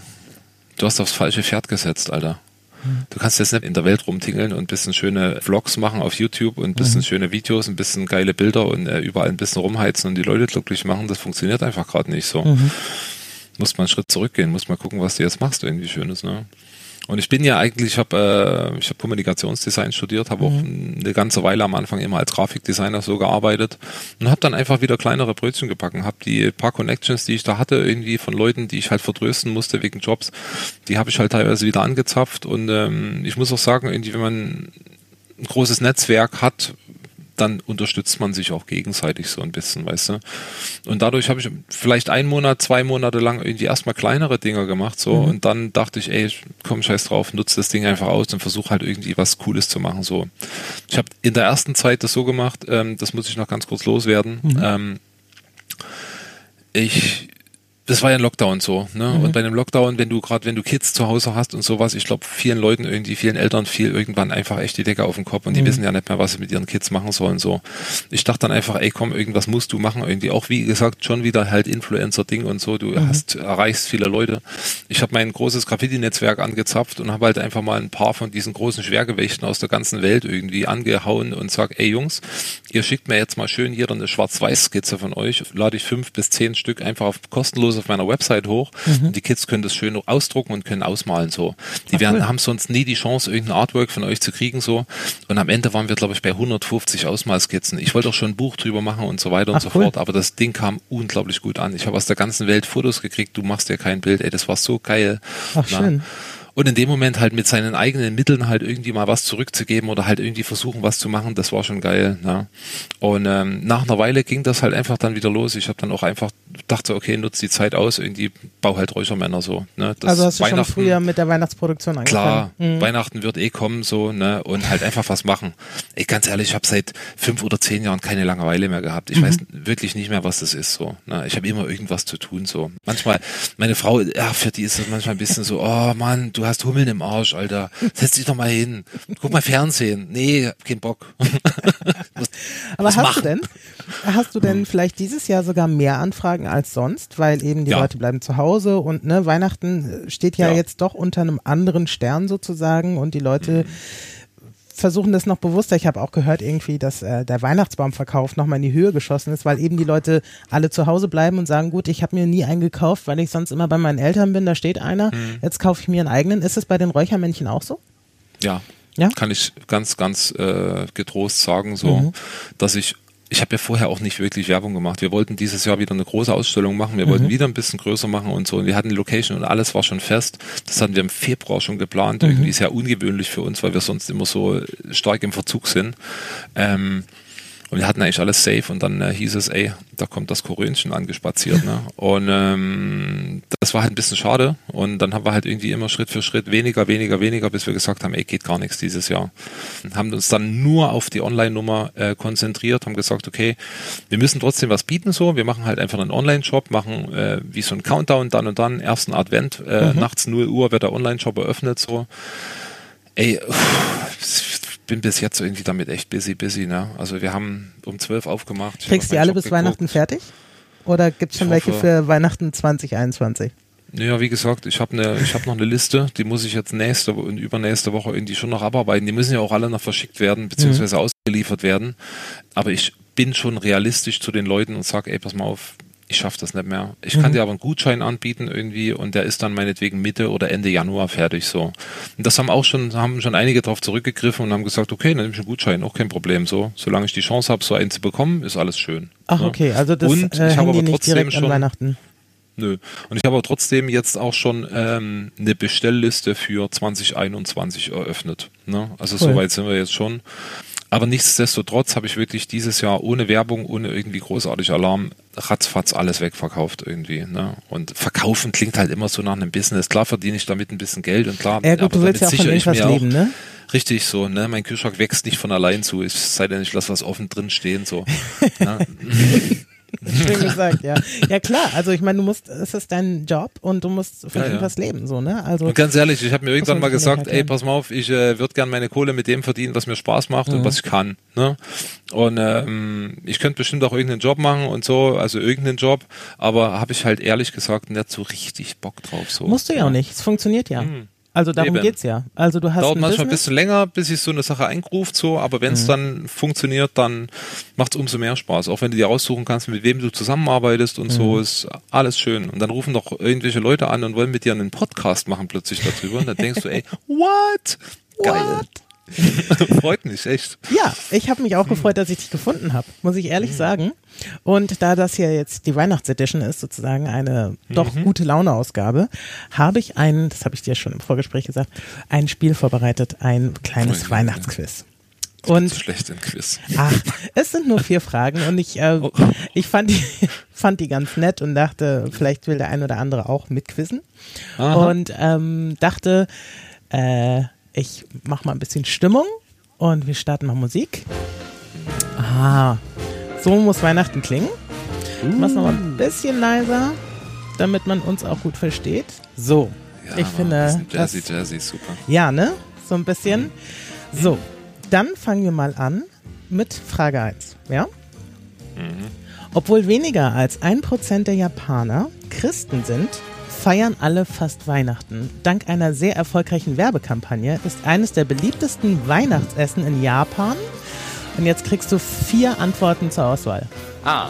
[SPEAKER 3] du hast aufs falsche Pferd gesetzt, Alter. Mhm. Du kannst jetzt nicht in der Welt rumtingeln und ein bisschen schöne Vlogs machen auf YouTube und ein bisschen mhm. schöne Videos, ein bisschen geile Bilder und äh, überall ein bisschen rumheizen und die Leute glücklich machen. Das funktioniert einfach gerade nicht so. Mhm. Muss man einen Schritt zurückgehen, muss mal gucken, was du jetzt machst, irgendwie Schönes, ne? Und ich bin ja eigentlich, ich habe äh, ich hab Kommunikationsdesign studiert, habe mhm. auch eine ganze Weile am Anfang immer als Grafikdesigner so gearbeitet und habe dann einfach wieder kleinere Brötchen gebacken, habe die paar Connections, die ich da hatte, irgendwie von Leuten, die ich halt vertrösten musste wegen Jobs, die habe ich halt teilweise wieder angezapft und ähm, ich muss auch sagen, irgendwie, wenn man ein großes Netzwerk hat, dann unterstützt man sich auch gegenseitig so ein bisschen, weißt du. Und dadurch habe ich vielleicht einen Monat, zwei Monate lang irgendwie erstmal kleinere Dinger gemacht, so. Mhm. Und dann dachte ich, ey, komm scheiß drauf, nutze das Ding einfach aus und versuche halt irgendwie was Cooles zu machen, so. Ich habe in der ersten Zeit das so gemacht, ähm, das muss ich noch ganz kurz loswerden. Mhm. Ähm, ich das war ja ein Lockdown so, ne? Mhm. Und bei einem Lockdown, wenn du gerade, wenn du Kids zu Hause hast und sowas, ich glaube, vielen Leuten irgendwie, vielen Eltern fiel irgendwann einfach echt die Decke auf den Kopf und die mhm. wissen ja nicht mehr, was sie mit ihren Kids machen sollen. So, ich dachte dann einfach, ey, komm, irgendwas musst du machen, irgendwie auch wie gesagt schon wieder halt Influencer-Ding und so. Du mhm. hast erreichst viele Leute. Ich habe mein großes Graffiti-Netzwerk angezapft und habe halt einfach mal ein paar von diesen großen Schwergewichten aus der ganzen Welt irgendwie angehauen und sag, ey Jungs, ihr schickt mir jetzt mal schön jeder eine Schwarz-Weiß-Skizze von euch, lade ich fünf bis zehn Stück einfach auf kostenlose auf meiner Website hoch mhm. und die Kids können das schön ausdrucken und können ausmalen so. Die Ach, werden, cool. haben sonst nie die Chance, irgendein Artwork von euch zu kriegen so. Und am Ende waren wir, glaube ich, bei 150 Ausmalskizzen. Ich wollte auch schon ein Buch drüber machen und so weiter Ach, und so cool. fort, aber das Ding kam unglaublich gut an. Ich habe aus der ganzen Welt Fotos gekriegt, du machst dir kein Bild, ey, das war so geil.
[SPEAKER 2] Ach, Na, schön
[SPEAKER 3] und in dem Moment halt mit seinen eigenen Mitteln halt irgendwie mal was zurückzugeben oder halt irgendwie versuchen, was zu machen, das war schon geil. Ne? Und ähm, nach einer Weile ging das halt einfach dann wieder los. Ich habe dann auch einfach dachte, okay, nutze die Zeit aus, irgendwie bau halt Räuchermänner so. Ne?
[SPEAKER 2] Das also hast du schon früher mit der Weihnachtsproduktion
[SPEAKER 3] angefangen? Klar, mhm. Weihnachten wird eh kommen so ne und halt einfach was machen. Ey, ganz ehrlich, ich habe seit fünf oder zehn Jahren keine Langeweile mehr gehabt. Ich mhm. weiß wirklich nicht mehr, was das ist so. Ne? Ich habe immer irgendwas zu tun so. Manchmal, meine Frau, ja, für die ist das manchmal ein bisschen so, oh Mann, du hast Hummeln im Arsch, Alter. Setz dich doch mal hin. Guck mal Fernsehen. Nee, kein Bock.
[SPEAKER 2] Aber hast machen. du denn, hast du denn vielleicht dieses Jahr sogar mehr Anfragen als sonst, weil eben die
[SPEAKER 3] Ja.
[SPEAKER 2] Leute bleiben zu Hause und ne, Weihnachten steht ja,
[SPEAKER 3] Ja.
[SPEAKER 2] jetzt doch unter einem anderen Stern sozusagen und die Leute
[SPEAKER 3] Mhm.
[SPEAKER 2] versuchen das noch bewusster. Ich habe auch gehört irgendwie, dass äh, der Weihnachtsbaumverkauf nochmal in die Höhe geschossen ist, weil eben die Leute alle zu Hause bleiben und sagen, gut, ich habe mir nie einen gekauft, weil ich sonst immer bei meinen Eltern bin, da steht einer,
[SPEAKER 3] Mhm.
[SPEAKER 2] jetzt kaufe ich mir einen eigenen. Ist es bei den Räuchermännchen auch so?
[SPEAKER 3] Ja.
[SPEAKER 2] Ja?
[SPEAKER 3] Kann ich ganz, ganz äh, getrost sagen, so,
[SPEAKER 2] Mhm.
[SPEAKER 3] dass ich ich habe ja vorher auch nicht wirklich Werbung gemacht. Wir wollten dieses Jahr wieder eine große Ausstellung machen. Wir
[SPEAKER 2] Mhm.
[SPEAKER 3] wollten wieder ein bisschen größer machen und so. Und wir hatten die Location und alles war schon fest. Das hatten wir im Februar schon
[SPEAKER 2] Mhm.
[SPEAKER 3] geplant. Irgendwie sehr ungewöhnlich für uns, weil wir sonst immer so stark im Verzug sind. Ähm, und wir hatten eigentlich alles safe und dann äh, hieß es, ey, da kommt das Korönchen angespaziert. Ne? Und ähm, das war halt ein bisschen schade. Und dann haben wir halt irgendwie immer Schritt für Schritt weniger, weniger, weniger, bis wir gesagt haben, ey, geht gar nichts dieses Jahr. Und haben uns dann nur auf die Online-Nummer äh, konzentriert, haben gesagt, okay, wir müssen trotzdem was bieten so. Wir machen halt einfach einen Online-Shop, machen äh, wie so ein Countdown, dann und dann, ersten Advent, äh, nachts 0 Uhr wird der Online-Shop eröffnet so. Ey, ich bin bis jetzt irgendwie damit echt busy, busy, ne? Also wir haben um 12 aufgemacht. Hab
[SPEAKER 2] Kriegst du die alle
[SPEAKER 3] Shop
[SPEAKER 2] bis
[SPEAKER 3] geguckt.
[SPEAKER 2] Weihnachten fertig? Oder gibt es schon
[SPEAKER 3] Ich
[SPEAKER 2] welche
[SPEAKER 3] hoffe-
[SPEAKER 2] für Weihnachten 2021?
[SPEAKER 3] Ja, wie gesagt, ich habe ne, ich habe noch eine Liste, die muss ich jetzt nächste und übernächste Woche irgendwie schon noch abarbeiten. Die müssen ja auch alle noch verschickt werden, beziehungsweise ausgeliefert werden. Aber ich bin schon realistisch zu den Leuten und sage, ey, pass mal auf, ich schaffe das nicht mehr. Ich kann dir aber einen Gutschein anbieten irgendwie und der ist dann meinetwegen Mitte oder Ende Januar fertig so. Und das haben auch schon, haben schon einige darauf zurückgegriffen und haben gesagt, okay, dann nehme ich einen Gutschein, auch kein Problem so. Solange ich die Chance habe, so einen zu bekommen, ist alles schön.
[SPEAKER 2] Ach
[SPEAKER 3] Ja.
[SPEAKER 2] okay, also das
[SPEAKER 3] und
[SPEAKER 2] äh,
[SPEAKER 3] ich habe
[SPEAKER 2] hängen die
[SPEAKER 3] aber trotzdem schon
[SPEAKER 2] Weihnachten.
[SPEAKER 3] Nö. Und ich habe aber trotzdem jetzt auch schon ähm, eine Bestellliste für 2021 eröffnet. Ne? Also
[SPEAKER 2] Cool.
[SPEAKER 3] soweit sind wir jetzt schon. Aber nichtsdestotrotz habe ich wirklich dieses Jahr ohne Werbung, ohne irgendwie großartig Alarm, ratzfatz alles wegverkauft irgendwie. Ne? Und verkaufen klingt halt immer so nach einem Business. Klar verdiene ich damit ein bisschen Geld und klar,
[SPEAKER 2] Ja gut,
[SPEAKER 3] aber
[SPEAKER 2] du willst ja
[SPEAKER 3] damit
[SPEAKER 2] auch
[SPEAKER 3] sichere ich mir
[SPEAKER 2] leben, ne?
[SPEAKER 3] Richtig so, ne? Mein Kühlschrank wächst nicht von allein zu, es sei denn, ich lasse was offen drin stehen, so. ne?
[SPEAKER 2] Schön gesagt, ja. Ja klar, also ich meine, du musst, es ist dein Job und du musst von
[SPEAKER 3] Ja, ja.
[SPEAKER 2] irgendwas leben, so, ne? Also
[SPEAKER 3] Und ganz ehrlich, ich habe mir irgendwann mal gesagt, ey, pass mal auf, ich äh, würde gern meine Kohle mit dem verdienen, was mir Spaß macht
[SPEAKER 2] Mhm.
[SPEAKER 3] und was ich kann. Ne? Und ähm, ich könnte bestimmt auch irgendeinen Job machen und so, also irgendeinen Job, aber habe ich halt ehrlich gesagt nicht so richtig Bock drauf. So.
[SPEAKER 2] musst du ja auch nicht. Es funktioniert ja. Also darum
[SPEAKER 3] Eben.
[SPEAKER 2] geht's ja. Also du hast
[SPEAKER 3] Dauert
[SPEAKER 2] ein
[SPEAKER 3] manchmal ein bisschen länger, bis sich so eine Sache eingruft, so, aber wenn es dann funktioniert, dann macht es umso mehr Spaß. Auch wenn du dir aussuchen kannst, mit wem du zusammenarbeitest und so, ist alles schön. Und dann rufen doch irgendwelche Leute an und wollen mit dir einen Podcast machen plötzlich darüber. Und dann denkst du, ey, what? Geil.
[SPEAKER 2] What?
[SPEAKER 3] Freut mich, echt.
[SPEAKER 2] Ja, ich habe mich auch gefreut, dass ich dich gefunden habe, muss ich ehrlich sagen. Und da das hier jetzt die Weihnachtsedition ist, sozusagen eine doch gute Laune-Ausgabe, habe ich ein, das habe ich dir schon im Vorgespräch gesagt, ein Spiel vorbereitet, ein kleines
[SPEAKER 3] Oh ja,
[SPEAKER 2] Weihnachtsquiz.
[SPEAKER 3] Und
[SPEAKER 2] Und
[SPEAKER 3] schlecht im Quiz.
[SPEAKER 2] Ach, es sind nur vier Fragen und ich, äh,
[SPEAKER 3] Oh.
[SPEAKER 2] ich fand, die, fand die ganz nett und dachte, vielleicht will der ein oder andere auch mitquizzen.
[SPEAKER 3] Aha.
[SPEAKER 2] Und ähm, dachte, äh, ich mach mal ein bisschen Stimmung und wir starten mal Musik. Ah, so muss Weihnachten klingen. Ich mach's noch mal ein bisschen leiser, damit man uns auch gut versteht. So,
[SPEAKER 3] Ja,
[SPEAKER 2] ich finde,
[SPEAKER 3] bisschen
[SPEAKER 2] das,
[SPEAKER 3] Jazzy, Jazzy, super.
[SPEAKER 2] ja, ne? So ein bisschen. So, dann fangen wir mal an mit Frage 1. Ja? Obwohl weniger als ein Prozent der Japaner Christen sind, feiern alle fast Weihnachten. Dank einer sehr erfolgreichen Werbekampagne ist eines der beliebtesten Weihnachtsessen in Japan. Und jetzt kriegst du vier Antworten zur Auswahl.
[SPEAKER 4] A.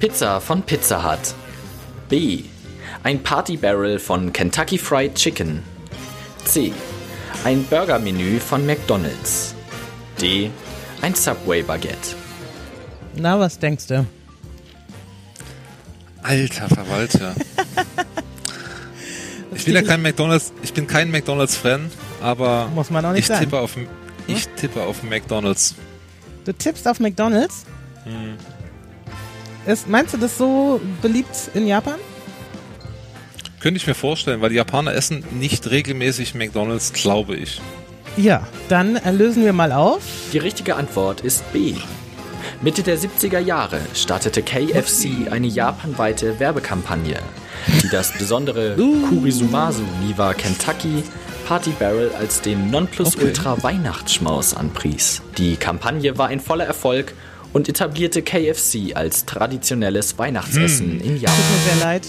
[SPEAKER 4] Pizza von Pizza Hut. B. Ein Party Barrel von Kentucky Fried Chicken. C. Ein Burgermenü von McDonald's. D. Ein Subway Baguette.
[SPEAKER 2] Na, was denkst du?
[SPEAKER 3] Alter Verwalter. ich bin ja kein McDonalds, ich bin kein McDonalds-Fan, aber
[SPEAKER 2] Muss man auch nicht
[SPEAKER 3] ich
[SPEAKER 2] sein.
[SPEAKER 3] tippe auf ich tippe auf McDonalds.
[SPEAKER 2] Du tippst auf McDonalds?
[SPEAKER 3] Hm.
[SPEAKER 2] Ist, meinst du das so beliebt in Japan?
[SPEAKER 3] Könnte ich mir vorstellen, weil die Japaner essen nicht regelmäßig McDonalds, glaube ich.
[SPEAKER 2] Ja, dann lösen wir mal auf.
[SPEAKER 4] Die richtige Antwort ist B. Mitte der 70er Jahre startete KFC eine japanweite Werbekampagne, die das besondere Kurisumasu Niwa Kentucky Party Barrel als den Nonplusultra Weihnachtsschmaus anpries. Die Kampagne war ein voller Erfolg und etablierte KFC als traditionelles Weihnachtsessen im Japan.
[SPEAKER 2] Tut mir sehr leid.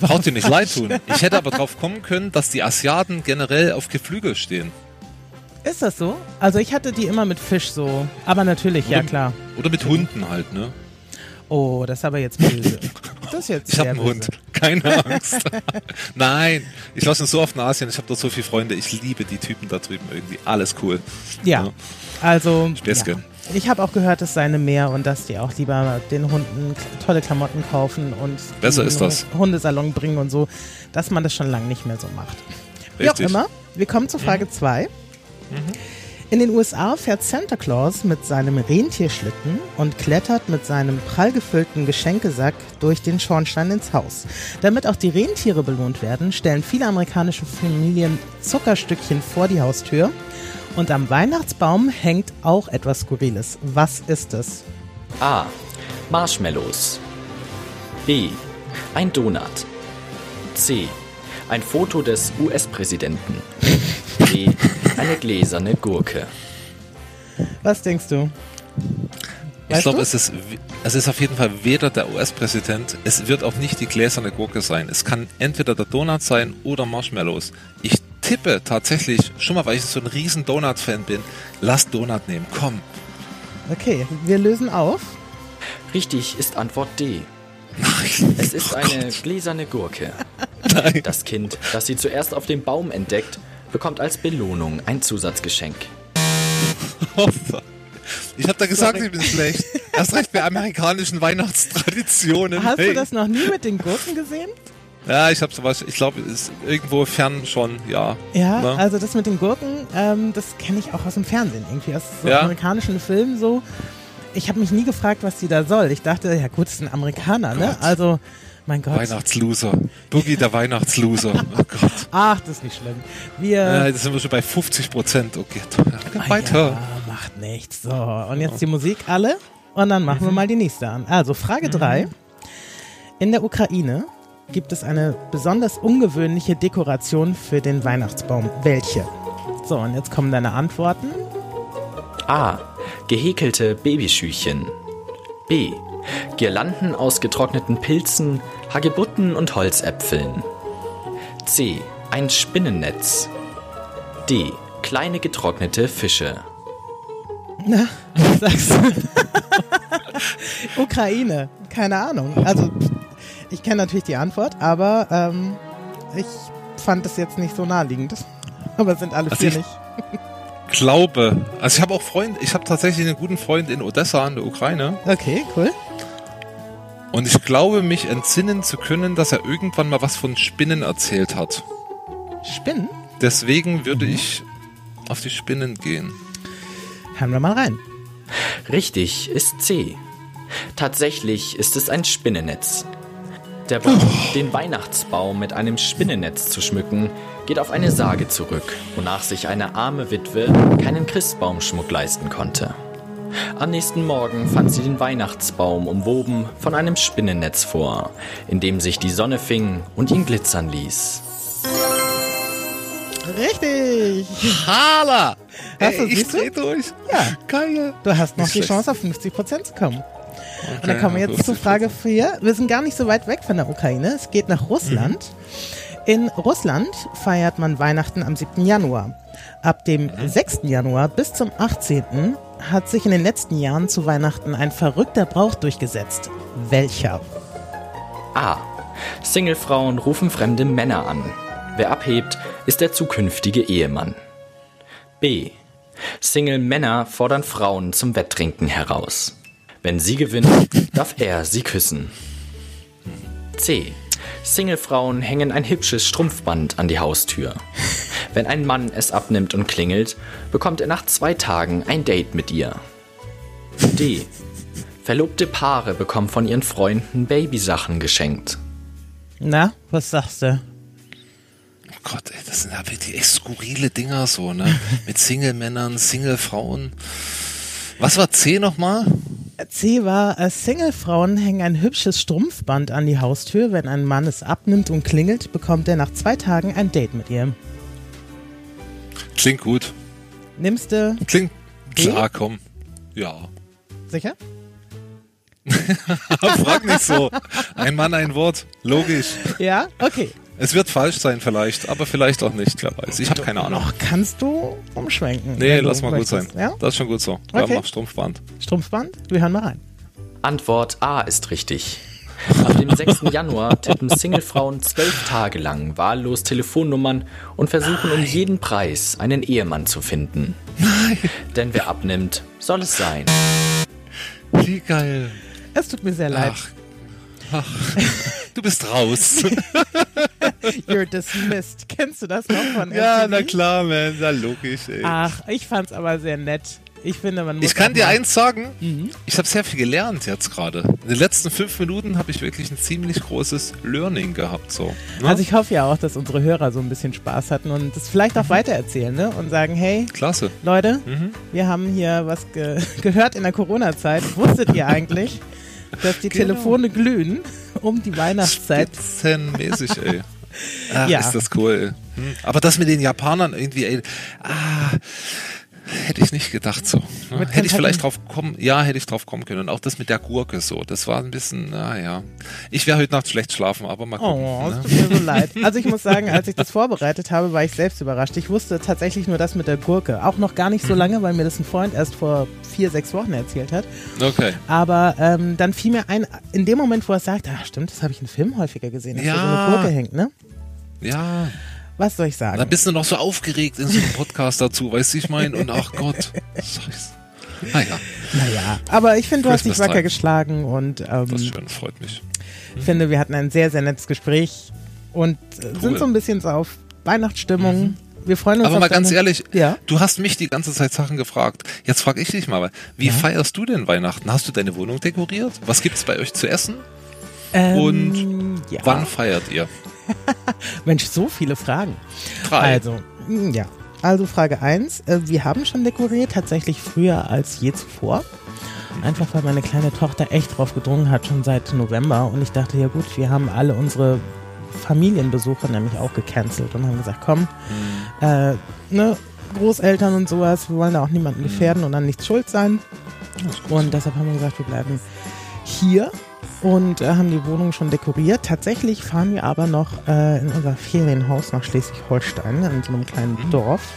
[SPEAKER 3] Braucht dir nicht leid tun. Ich hätte aber drauf kommen können, dass die Asiaten generell auf Geflügel stehen.
[SPEAKER 2] Ist das so? Also ich hatte die immer mit Fisch so. Aber natürlich, ja
[SPEAKER 3] Oder-
[SPEAKER 2] klar.
[SPEAKER 3] Oder mit Hunden halt, ne?
[SPEAKER 2] Oh, das ist aber jetzt böse. Das ist jetzt
[SPEAKER 3] Ich habe einen. Hund. Keine Angst. Nein, ich war schon so oft in Asien. Ich habe dort so viele Freunde. Ich liebe die Typen da drüben irgendwie. Alles cool.
[SPEAKER 2] Ja,
[SPEAKER 3] Ja.
[SPEAKER 2] also
[SPEAKER 3] Späßke.
[SPEAKER 2] ja. ich habe auch gehört, es sei eine mehr und dass die auch lieber den Hunden tolle Klamotten kaufen und
[SPEAKER 3] Besser ist das.
[SPEAKER 2] Hu- Hundesalon bringen und so, dass man das schon lange nicht mehr so macht. Wie auch
[SPEAKER 3] Richtig.
[SPEAKER 2] immer, wir kommen zu Frage 2. In den USA fährt Santa Claus mit seinem Rentierschlitten und klettert mit seinem prall gefüllten Geschenkesack durch den Schornstein ins Haus. Damit auch die Rentiere belohnt werden, stellen viele amerikanische Familien Zuckerstückchen vor die Haustür. Und am Weihnachtsbaum hängt auch etwas Skurriles. Was ist es?
[SPEAKER 4] A. Marshmallows. B. Ein Donut. C. Ein Foto des US-Präsidenten. D. Eine gläserne Gurke.
[SPEAKER 2] Was denkst du?
[SPEAKER 3] Ich
[SPEAKER 2] Weißt
[SPEAKER 3] glaube,
[SPEAKER 2] du?
[SPEAKER 3] es ist, es ist auf jeden Fall weder der US-Präsident, es wird auch nicht die gläserne Gurke sein. Es kann entweder der Donut sein oder Marshmallows. Ich tippe tatsächlich, schon mal, weil ich so ein riesen Donut-Fan bin, lass Donut nehmen, komm.
[SPEAKER 2] Okay, wir lösen auf.
[SPEAKER 4] Richtig ist Antwort D.
[SPEAKER 3] Nein.
[SPEAKER 4] Es ist eine gläserne Gurke.
[SPEAKER 3] Nein.
[SPEAKER 4] Das Kind, das sie zuerst auf dem Baum entdeckt, bekommt als Belohnung ein Zusatzgeschenk.
[SPEAKER 3] Ich habe da gesagt, ich bin schlecht. Erst recht bei amerikanischen Weihnachtstraditionen.
[SPEAKER 2] Hast
[SPEAKER 3] Hey.
[SPEAKER 2] du das noch nie mit den Gurken gesehen?
[SPEAKER 3] Ja, ich habe sowas, ich glaube, es ist irgendwo fern schon, ja.
[SPEAKER 2] Ja,
[SPEAKER 3] Ne?
[SPEAKER 2] also das mit den Gurken, ähm, das kenne ich auch aus dem Fernsehen irgendwie, aus so
[SPEAKER 3] Ja.
[SPEAKER 2] amerikanischen Filmen so. Ich habe mich nie gefragt, was die da soll. Ich dachte, ja gut, das ist ein Amerikaner, ne?
[SPEAKER 3] Gott.
[SPEAKER 2] Also, mein Gott.
[SPEAKER 3] Weihnachtsloser. Boogie der Weihnachtsloser. Oh Gott.
[SPEAKER 2] Ach, das ist nicht schlimm. Wir.
[SPEAKER 3] Ja, jetzt sind wir schon bei 50 Prozent. Okay,
[SPEAKER 2] Ah,
[SPEAKER 3] weiter.
[SPEAKER 2] Ja, macht nichts. So, und jetzt die Musik alle und dann machen wir mal die nächste an. Also, Frage 3. In der Ukraine gibt es eine besonders ungewöhnliche Dekoration für den Weihnachtsbaum. Welche? So, und jetzt kommen deine Antworten.
[SPEAKER 4] A. Gehäkelte Babyschüchen. B. Girlanden aus getrockneten Pilzen, Hagebutten und Holzäpfeln. C. Ein Spinnennetz. D. Kleine getrocknete Fische.
[SPEAKER 2] Na, was sagst du? Ukraine, keine Ahnung. Also, ich kenne natürlich die Antwort, aber ähm, ich fand es jetzt nicht so naheliegend. Aber es sind alle
[SPEAKER 3] Also
[SPEAKER 2] vier
[SPEAKER 3] ich-
[SPEAKER 2] nicht.
[SPEAKER 3] Glaube. Also ich habe auch Freund, ich habe tatsächlich einen guten Freund in Odessa in der Ukraine
[SPEAKER 2] Okay, cool.
[SPEAKER 3] Und ich glaube mich entsinnen zu können, dass er irgendwann mal was von Spinnen erzählt hat.
[SPEAKER 2] Spinnen?
[SPEAKER 3] Deswegen würde ich auf die Spinnen gehen.
[SPEAKER 2] Hören wir mal rein.
[SPEAKER 4] Richtig ist C. Tatsächlich ist es ein Spinnennetz. Der Wunsch, den Weihnachtsbaum mit einem Spinnennetz zu schmücken, geht auf eine Sage zurück, wonach sich eine arme Witwe keinen Christbaumschmuck leisten konnte. Am nächsten Morgen fand sie den Weihnachtsbaum umwoben von einem Spinnennetz vor, in dem sich die Sonne fing und ihn glitzern ließ.
[SPEAKER 2] Richtig.
[SPEAKER 3] Hala!
[SPEAKER 2] Hast du,
[SPEAKER 3] Ey, ich dreh durch.
[SPEAKER 2] Ja.
[SPEAKER 3] Geil.
[SPEAKER 2] Du hast noch die. Chance, auf 50% zu kommen. Und dann
[SPEAKER 3] Okay,
[SPEAKER 2] kommen wir jetzt zu
[SPEAKER 3] 50%.
[SPEAKER 2] Frage 4. Wir sind gar nicht so weit weg von der Ukraine. Es geht nach Russland. In Russland feiert man Weihnachten am 7. Januar. Ab dem 6. Januar bis zum 18. hat sich in den letzten Jahren zu Weihnachten ein verrückter Brauch durchgesetzt. Welcher?
[SPEAKER 4] A. Singlefrauen rufen fremde Männer an. Wer abhebt, ist der zukünftige Ehemann. B. Single-Männer fordern Frauen zum Wetttrinken heraus. Wenn sie gewinnen, darf er sie küssen. C. Singlefrauen hängen ein hübsches Strumpfband an die Haustür. Wenn ein Mann es abnimmt und klingelt, bekommt er nach zwei Tagen ein Date mit ihr. D. Verlobte Paare bekommen von ihren Freunden Babysachen geschenkt.
[SPEAKER 2] Na, was sagst du?
[SPEAKER 3] Oh Gott, ey, das sind ja wirklich echt skurrile Dinger so, ne? Mit Single-Männern, Single-Frauen. Was war C nochmal?
[SPEAKER 2] C war, äh, Singlefrauen hängen ein hübsches Strumpfband an die Haustür. Wenn ein Mann es abnimmt und klingelt, bekommt er nach zwei Tagen ein Date mit ihr.
[SPEAKER 3] Klingt gut.
[SPEAKER 2] Nimmst du?
[SPEAKER 3] Klingt
[SPEAKER 2] D?
[SPEAKER 3] klar, komm. Ja.
[SPEAKER 2] Sicher?
[SPEAKER 3] Frag nicht so. Ein Mann, ein Wort. Logisch.
[SPEAKER 2] Ja? Okay.
[SPEAKER 3] Es wird falsch sein vielleicht, aber vielleicht auch nicht, wer weiß. Ich habe keine Ahnung.
[SPEAKER 2] Noch kannst du umschwenken.
[SPEAKER 3] Nee, lass mal gut sein.
[SPEAKER 2] Ja?
[SPEAKER 3] Das ist schon gut so.
[SPEAKER 2] Okay.
[SPEAKER 3] Okay. Mach Strumpfband.
[SPEAKER 2] Strumpfband? Wir hören mal rein.
[SPEAKER 4] Antwort A ist richtig. Ab dem 6. Januar tippen Singlefrauen zwölf Tage lang wahllos Telefonnummern und versuchen um jeden Preis einen Ehemann zu finden. Denn wer abnimmt, soll es sein.
[SPEAKER 3] Wie geil.
[SPEAKER 2] Es tut mir sehr leid.
[SPEAKER 3] Ach. Ach. Du bist raus.
[SPEAKER 2] You're dismissed. Kennst du das noch von
[SPEAKER 3] ja,
[SPEAKER 2] MTV?
[SPEAKER 3] na klar, man. Na logisch, ey.
[SPEAKER 2] Ach, ich fand's aber sehr nett. Ich finde, man muss
[SPEAKER 3] Ich kann dir eins sagen,
[SPEAKER 2] Mhm.
[SPEAKER 3] ich habe sehr viel gelernt jetzt gerade. In den letzten fünf Minuten habe ich wirklich ein ziemlich großes Learning gehabt. So. Ne?
[SPEAKER 2] Also ich hoffe ja auch, dass unsere Hörer so ein bisschen Spaß hatten und das vielleicht auch weitererzählen ne? und sagen, hey,
[SPEAKER 3] Klasse.
[SPEAKER 2] Leute,
[SPEAKER 3] Mhm.
[SPEAKER 2] wir haben hier was ge gehört in der Corona-Zeit. Wusstet ihr eigentlich, dass die
[SPEAKER 3] Genau.
[SPEAKER 2] Telefone glühen um die Weihnachtszeit?
[SPEAKER 3] Spitzenmäßig, ey. Ach,
[SPEAKER 2] Ja.
[SPEAKER 3] ist das cool. Hm. Aber das mit den Japanern irgendwie, ey, ah, hätte ich nicht gedacht so.
[SPEAKER 2] Mit
[SPEAKER 3] Hätte ich vielleicht drauf kommen, ja, hätte ich drauf kommen können. Und auch das mit der Gurke so, das war ein bisschen, naja. Ich werde heute Nacht schlecht schlafen, aber mal gucken.
[SPEAKER 2] Oh, es
[SPEAKER 3] ne?
[SPEAKER 2] tut mir so leid. Also ich muss sagen, als ich das vorbereitet habe, war ich selbst überrascht. Ich wusste tatsächlich nur das mit der Gurke. Auch noch gar nicht so lange, weil mir das ein Freund erst vor vier, sechs Wochen erzählt hat.
[SPEAKER 3] Okay.
[SPEAKER 2] Aber ähm, dann fiel mir ein, in dem Moment, wo er sagt, ah, stimmt, das habe ich in Filmen häufiger gesehen, dass da so
[SPEAKER 3] Ja.
[SPEAKER 2] eine Gurke hängt, ne?
[SPEAKER 3] Ja.
[SPEAKER 2] Was soll ich sagen?
[SPEAKER 3] Dann bist du noch so aufgeregt in so einem Podcast dazu, weißt du, ich meine? Und ach Gott. Naja,
[SPEAKER 2] Naja, aber ich finde, du hast dich wacker
[SPEAKER 3] time.
[SPEAKER 2] geschlagen und ähm,
[SPEAKER 3] das ist schön, freut mich.
[SPEAKER 2] finde, wir hatten ein sehr, sehr nettes Gespräch und äh, sind
[SPEAKER 3] Cool.
[SPEAKER 2] so ein bisschen so auf Weihnachtsstimmung. Wir freuen uns
[SPEAKER 3] Aber mal ganz ehrlich,
[SPEAKER 2] Ja.
[SPEAKER 3] du hast mich die ganze Zeit Sachen gefragt. Jetzt frage ich dich mal, wie feierst du denn Weihnachten? Hast du deine Wohnung dekoriert? Was gibt's bei euch zu essen?
[SPEAKER 2] Ähm,
[SPEAKER 3] Und
[SPEAKER 2] ja.
[SPEAKER 3] Wann feiert ihr?
[SPEAKER 2] Mensch, so viele Fragen.
[SPEAKER 3] Drei.
[SPEAKER 2] Also, mm, ja. Also Frage 1. Äh, wir haben schon dekoriert, tatsächlich früher als je zuvor. Einfach weil meine kleine Tochter echt drauf gedrungen hat, schon seit November. Und ich dachte, ja gut, wir haben alle unsere Familienbesuche nämlich auch gecancelt und haben gesagt, komm, äh, ne, Großeltern und sowas, wir wollen da auch niemanden gefährden und an nichts schuld sein. Und deshalb haben wir gesagt, wir bleiben hier und äh, haben die Wohnung schon dekoriert. Tatsächlich fahren wir aber noch äh, in unser Ferienhaus nach Schleswig-Holstein, in so einem kleinen Dorf.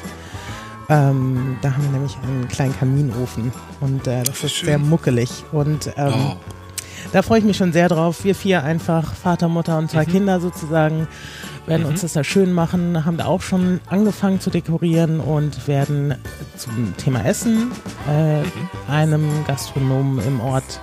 [SPEAKER 2] Ähm, da haben wir nämlich einen kleinen Kaminofen und äh, das ist
[SPEAKER 3] schön.
[SPEAKER 2] sehr muckelig. Und ähm,
[SPEAKER 3] Oh,
[SPEAKER 2] da freue ich mich schon sehr drauf. Wir vier einfach, Vater, Mutter und zwei Kinder sozusagen, werden uns das da schön machen, haben da auch schon angefangen zu dekorieren und werden zum Thema Essen äh, einem Gastronomen im Ort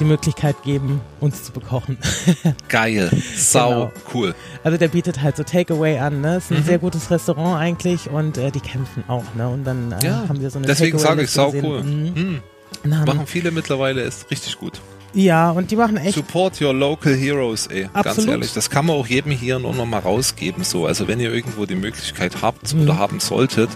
[SPEAKER 2] die Möglichkeit geben, uns zu bekochen.
[SPEAKER 3] geil. Sau
[SPEAKER 2] Genau.
[SPEAKER 3] cool.
[SPEAKER 2] Also der bietet halt so Takeaway an, ne? Ist ein sehr gutes Restaurant eigentlich und äh, die kämpfen auch, ne? Und dann äh,
[SPEAKER 3] Ja,
[SPEAKER 2] haben wir so eine
[SPEAKER 3] deswegen sage ich sau
[SPEAKER 2] gesehen.
[SPEAKER 3] cool.
[SPEAKER 2] Mhm.
[SPEAKER 3] Hm.
[SPEAKER 2] Haben-
[SPEAKER 3] Machen viele mittlerweile, ist richtig gut.
[SPEAKER 2] Ja, und die machen echt
[SPEAKER 3] Support your local heroes, ey. Ganz
[SPEAKER 2] Absolut.
[SPEAKER 3] ehrlich. Das kann man auch jedem hier nur noch mal rausgeben. So, also wenn ihr irgendwo die Möglichkeit habt
[SPEAKER 2] Mhm.
[SPEAKER 3] oder haben solltet,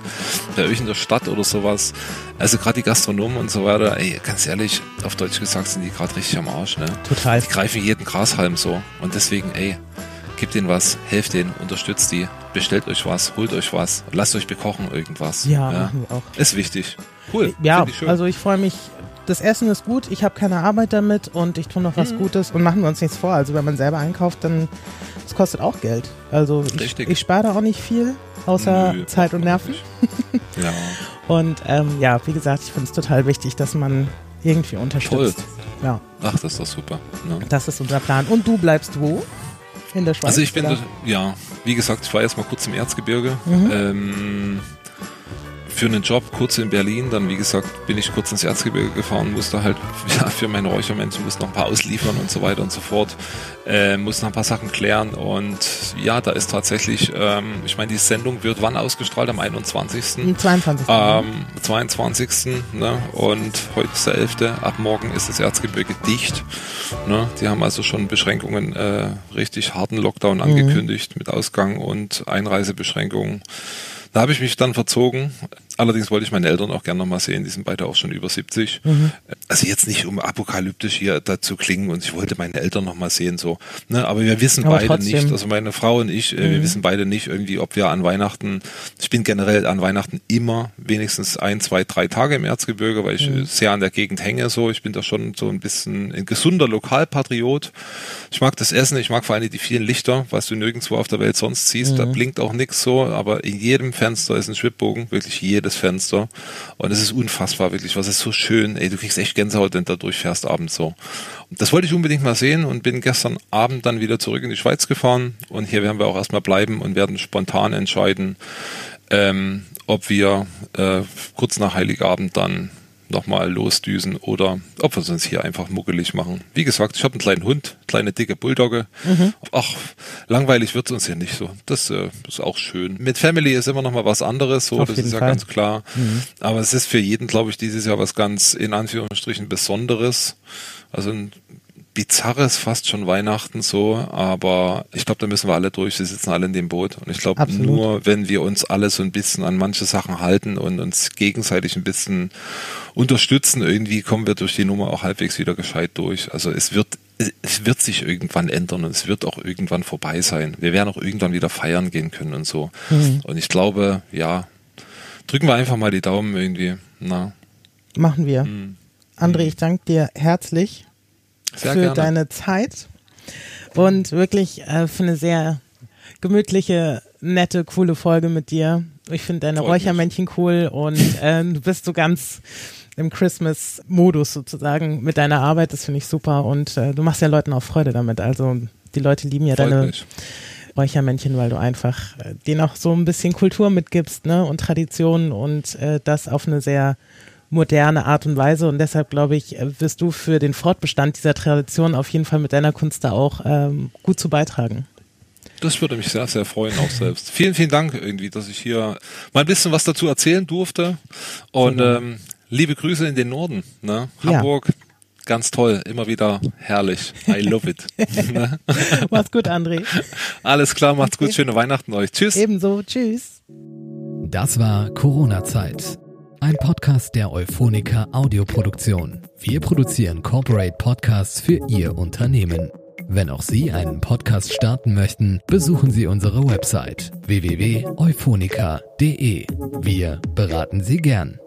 [SPEAKER 3] bei euch in der Stadt oder sowas, also gerade die Gastronomen und so weiter, ey, ganz ehrlich, auf Deutsch gesagt sind die gerade richtig am Arsch, ne?
[SPEAKER 2] total.
[SPEAKER 3] Die greifen jeden Grashalm so. Und deswegen, ey, gebt denen was, helft denen, unterstützt die, bestellt euch was, holt euch was, lasst euch bekochen irgendwas.
[SPEAKER 2] Ja, machen wir auch.
[SPEAKER 3] Ist wichtig. Cool.
[SPEAKER 2] Ja,
[SPEAKER 3] ich schön.
[SPEAKER 2] also ich freue mich. Das Essen ist gut, ich habe keine Arbeit damit und ich tue noch
[SPEAKER 3] Mhm.
[SPEAKER 2] was Gutes und machen wir uns nichts vor. Also wenn man selber einkauft, dann das kostet auch Geld. Also ich, ich spare da auch nicht viel, außer
[SPEAKER 3] Nö,
[SPEAKER 2] Zeit und Nerven.
[SPEAKER 3] Ja,
[SPEAKER 2] Und ähm, ja, wie gesagt, ich finde es total wichtig, dass man irgendwie unterstützt. Ja,
[SPEAKER 3] ach, das ist doch super. Ne?
[SPEAKER 2] das ist unser Plan. Und du bleibst wo? In der Schweiz?
[SPEAKER 3] Also ich bin, da- ja, wie gesagt, ich war erst mal kurz im Erzgebirge.
[SPEAKER 2] Mhm.
[SPEAKER 3] Ähm, für einen Job kurz in Berlin, dann wie gesagt bin ich kurz ins Erzgebirge gefahren, musste halt ja, für meine Räuchermännchen musste noch ein paar ausliefern und so weiter und so fort, äh, musste noch ein paar Sachen klären und ja, da ist tatsächlich, ähm, ich meine die Sendung wird wann ausgestrahlt? Am 21.
[SPEAKER 2] Am 22.
[SPEAKER 3] Am 22. Ne? Und heute ist der 11. Ab morgen ist das Erzgebirge dicht. Ne? Die haben also schon Beschränkungen, äh, richtig harten Lockdown angekündigt mit Ausgang und Einreisebeschränkungen. Da habe ich mich dann verzogen. Allerdings wollte ich meine Eltern auch gerne nochmal sehen. Die sind beide auch schon über 70. Mhm. Also jetzt nicht um apokalyptisch hier dazu klingen und ich wollte meine Eltern nochmal sehen, so. Ne? Aber wir wissen Aber beide trotzdem. nicht, also meine Frau und ich, äh, mhm. wir wissen beide nicht irgendwie, ob wir an Weihnachten, ich bin generell an Weihnachten immer wenigstens ein, zwei, drei Tage im Erzgebirge, weil ich mhm. sehr an der Gegend hänge, so. Ich bin da schon so ein bisschen ein gesunder Lokalpatriot. Ich mag das Essen, ich mag vor allem die vielen Lichter, was du nirgendwo auf der Welt sonst siehst. Da mhm. blinkt auch nichts so, aber in jedem Fenster ist ein Schwibbogen, wirklich jedes Fenster. Und es ist unfassbar, wirklich. Was ist so schön. Ey, du kriegst echt Gänsehaut, wenn du da durchfährst abends so. Und das wollte ich unbedingt mal sehen und bin gestern Abend dann wieder zurück in die Schweiz gefahren. Und hier werden wir auch erstmal bleiben und werden spontan entscheiden, ähm, ob wir äh, kurz nach Heiligabend dann nochmal losdüsen oder ob wir es uns hier einfach muckelig machen. Wie gesagt, ich habe einen kleinen Hund, kleine dicke Bulldogge. Mhm. Ach, langweilig wird es uns hier nicht so. Das äh, ist auch schön. Mit Family ist immer nochmal was anderes, so, Auf das ist ja Fall. ganz klar. Mhm. Aber es ist für jeden, glaube ich, dieses Jahr was ganz in Anführungsstrichen Besonderes. Also ein bizarres fast schon Weihnachten so, aber ich glaube, da müssen wir alle durch. Wir sitzen alle in dem Boot. Und ich glaube, nur wenn wir uns alle so ein bisschen an manche Sachen halten und uns gegenseitig ein bisschen unterstützen, irgendwie kommen wir durch die Nummer auch halbwegs wieder gescheit durch. Also es wird es wird sich irgendwann ändern und es wird auch irgendwann vorbei sein. Wir werden auch irgendwann wieder feiern gehen können und so. Mhm. Und ich glaube, ja, drücken wir einfach mal die Daumen irgendwie. Na.
[SPEAKER 2] Machen wir. Mhm. André, ich danke dir herzlich sehr für gerne. deine Zeit und wirklich äh, für eine sehr gemütliche, nette, coole Folge mit dir. Ich finde deine Freut Räuchermännchen mich. cool und äh, du bist so ganz im Christmas-Modus sozusagen mit deiner Arbeit. Das finde ich super und äh, du machst ja Leuten auch Freude damit. Also die Leute lieben ja Freut deine mich. Räuchermännchen, weil du einfach äh, denen auch so ein bisschen Kultur mitgibst ne? und Tradition und äh, das auf eine sehr moderne Art und Weise. Und deshalb glaube ich, wirst du für den Fortbestand dieser Tradition auf jeden Fall mit deiner Kunst da auch ähm, gut zu beitragen.
[SPEAKER 3] Das würde mich sehr, sehr freuen, auch selbst. vielen, vielen Dank irgendwie, dass ich hier mal ein bisschen was dazu erzählen durfte. Und ähm, liebe Grüße in den Norden. Ne? Hamburg, ja. ganz toll, immer wieder herrlich. I love it.
[SPEAKER 2] Ne? macht's gut, André.
[SPEAKER 3] Alles klar, macht's gut. Schöne Weihnachten euch. Tschüss.
[SPEAKER 2] Ebenso, tschüss.
[SPEAKER 1] Das war Corona-Zeit. Ein Podcast der Euphonica Audioproduktion. Wir produzieren Corporate Podcasts für Ihr Unternehmen. Wenn auch Sie einen Podcast starten möchten, besuchen Sie unsere Website www.euphonica.de. Wir beraten Sie gern.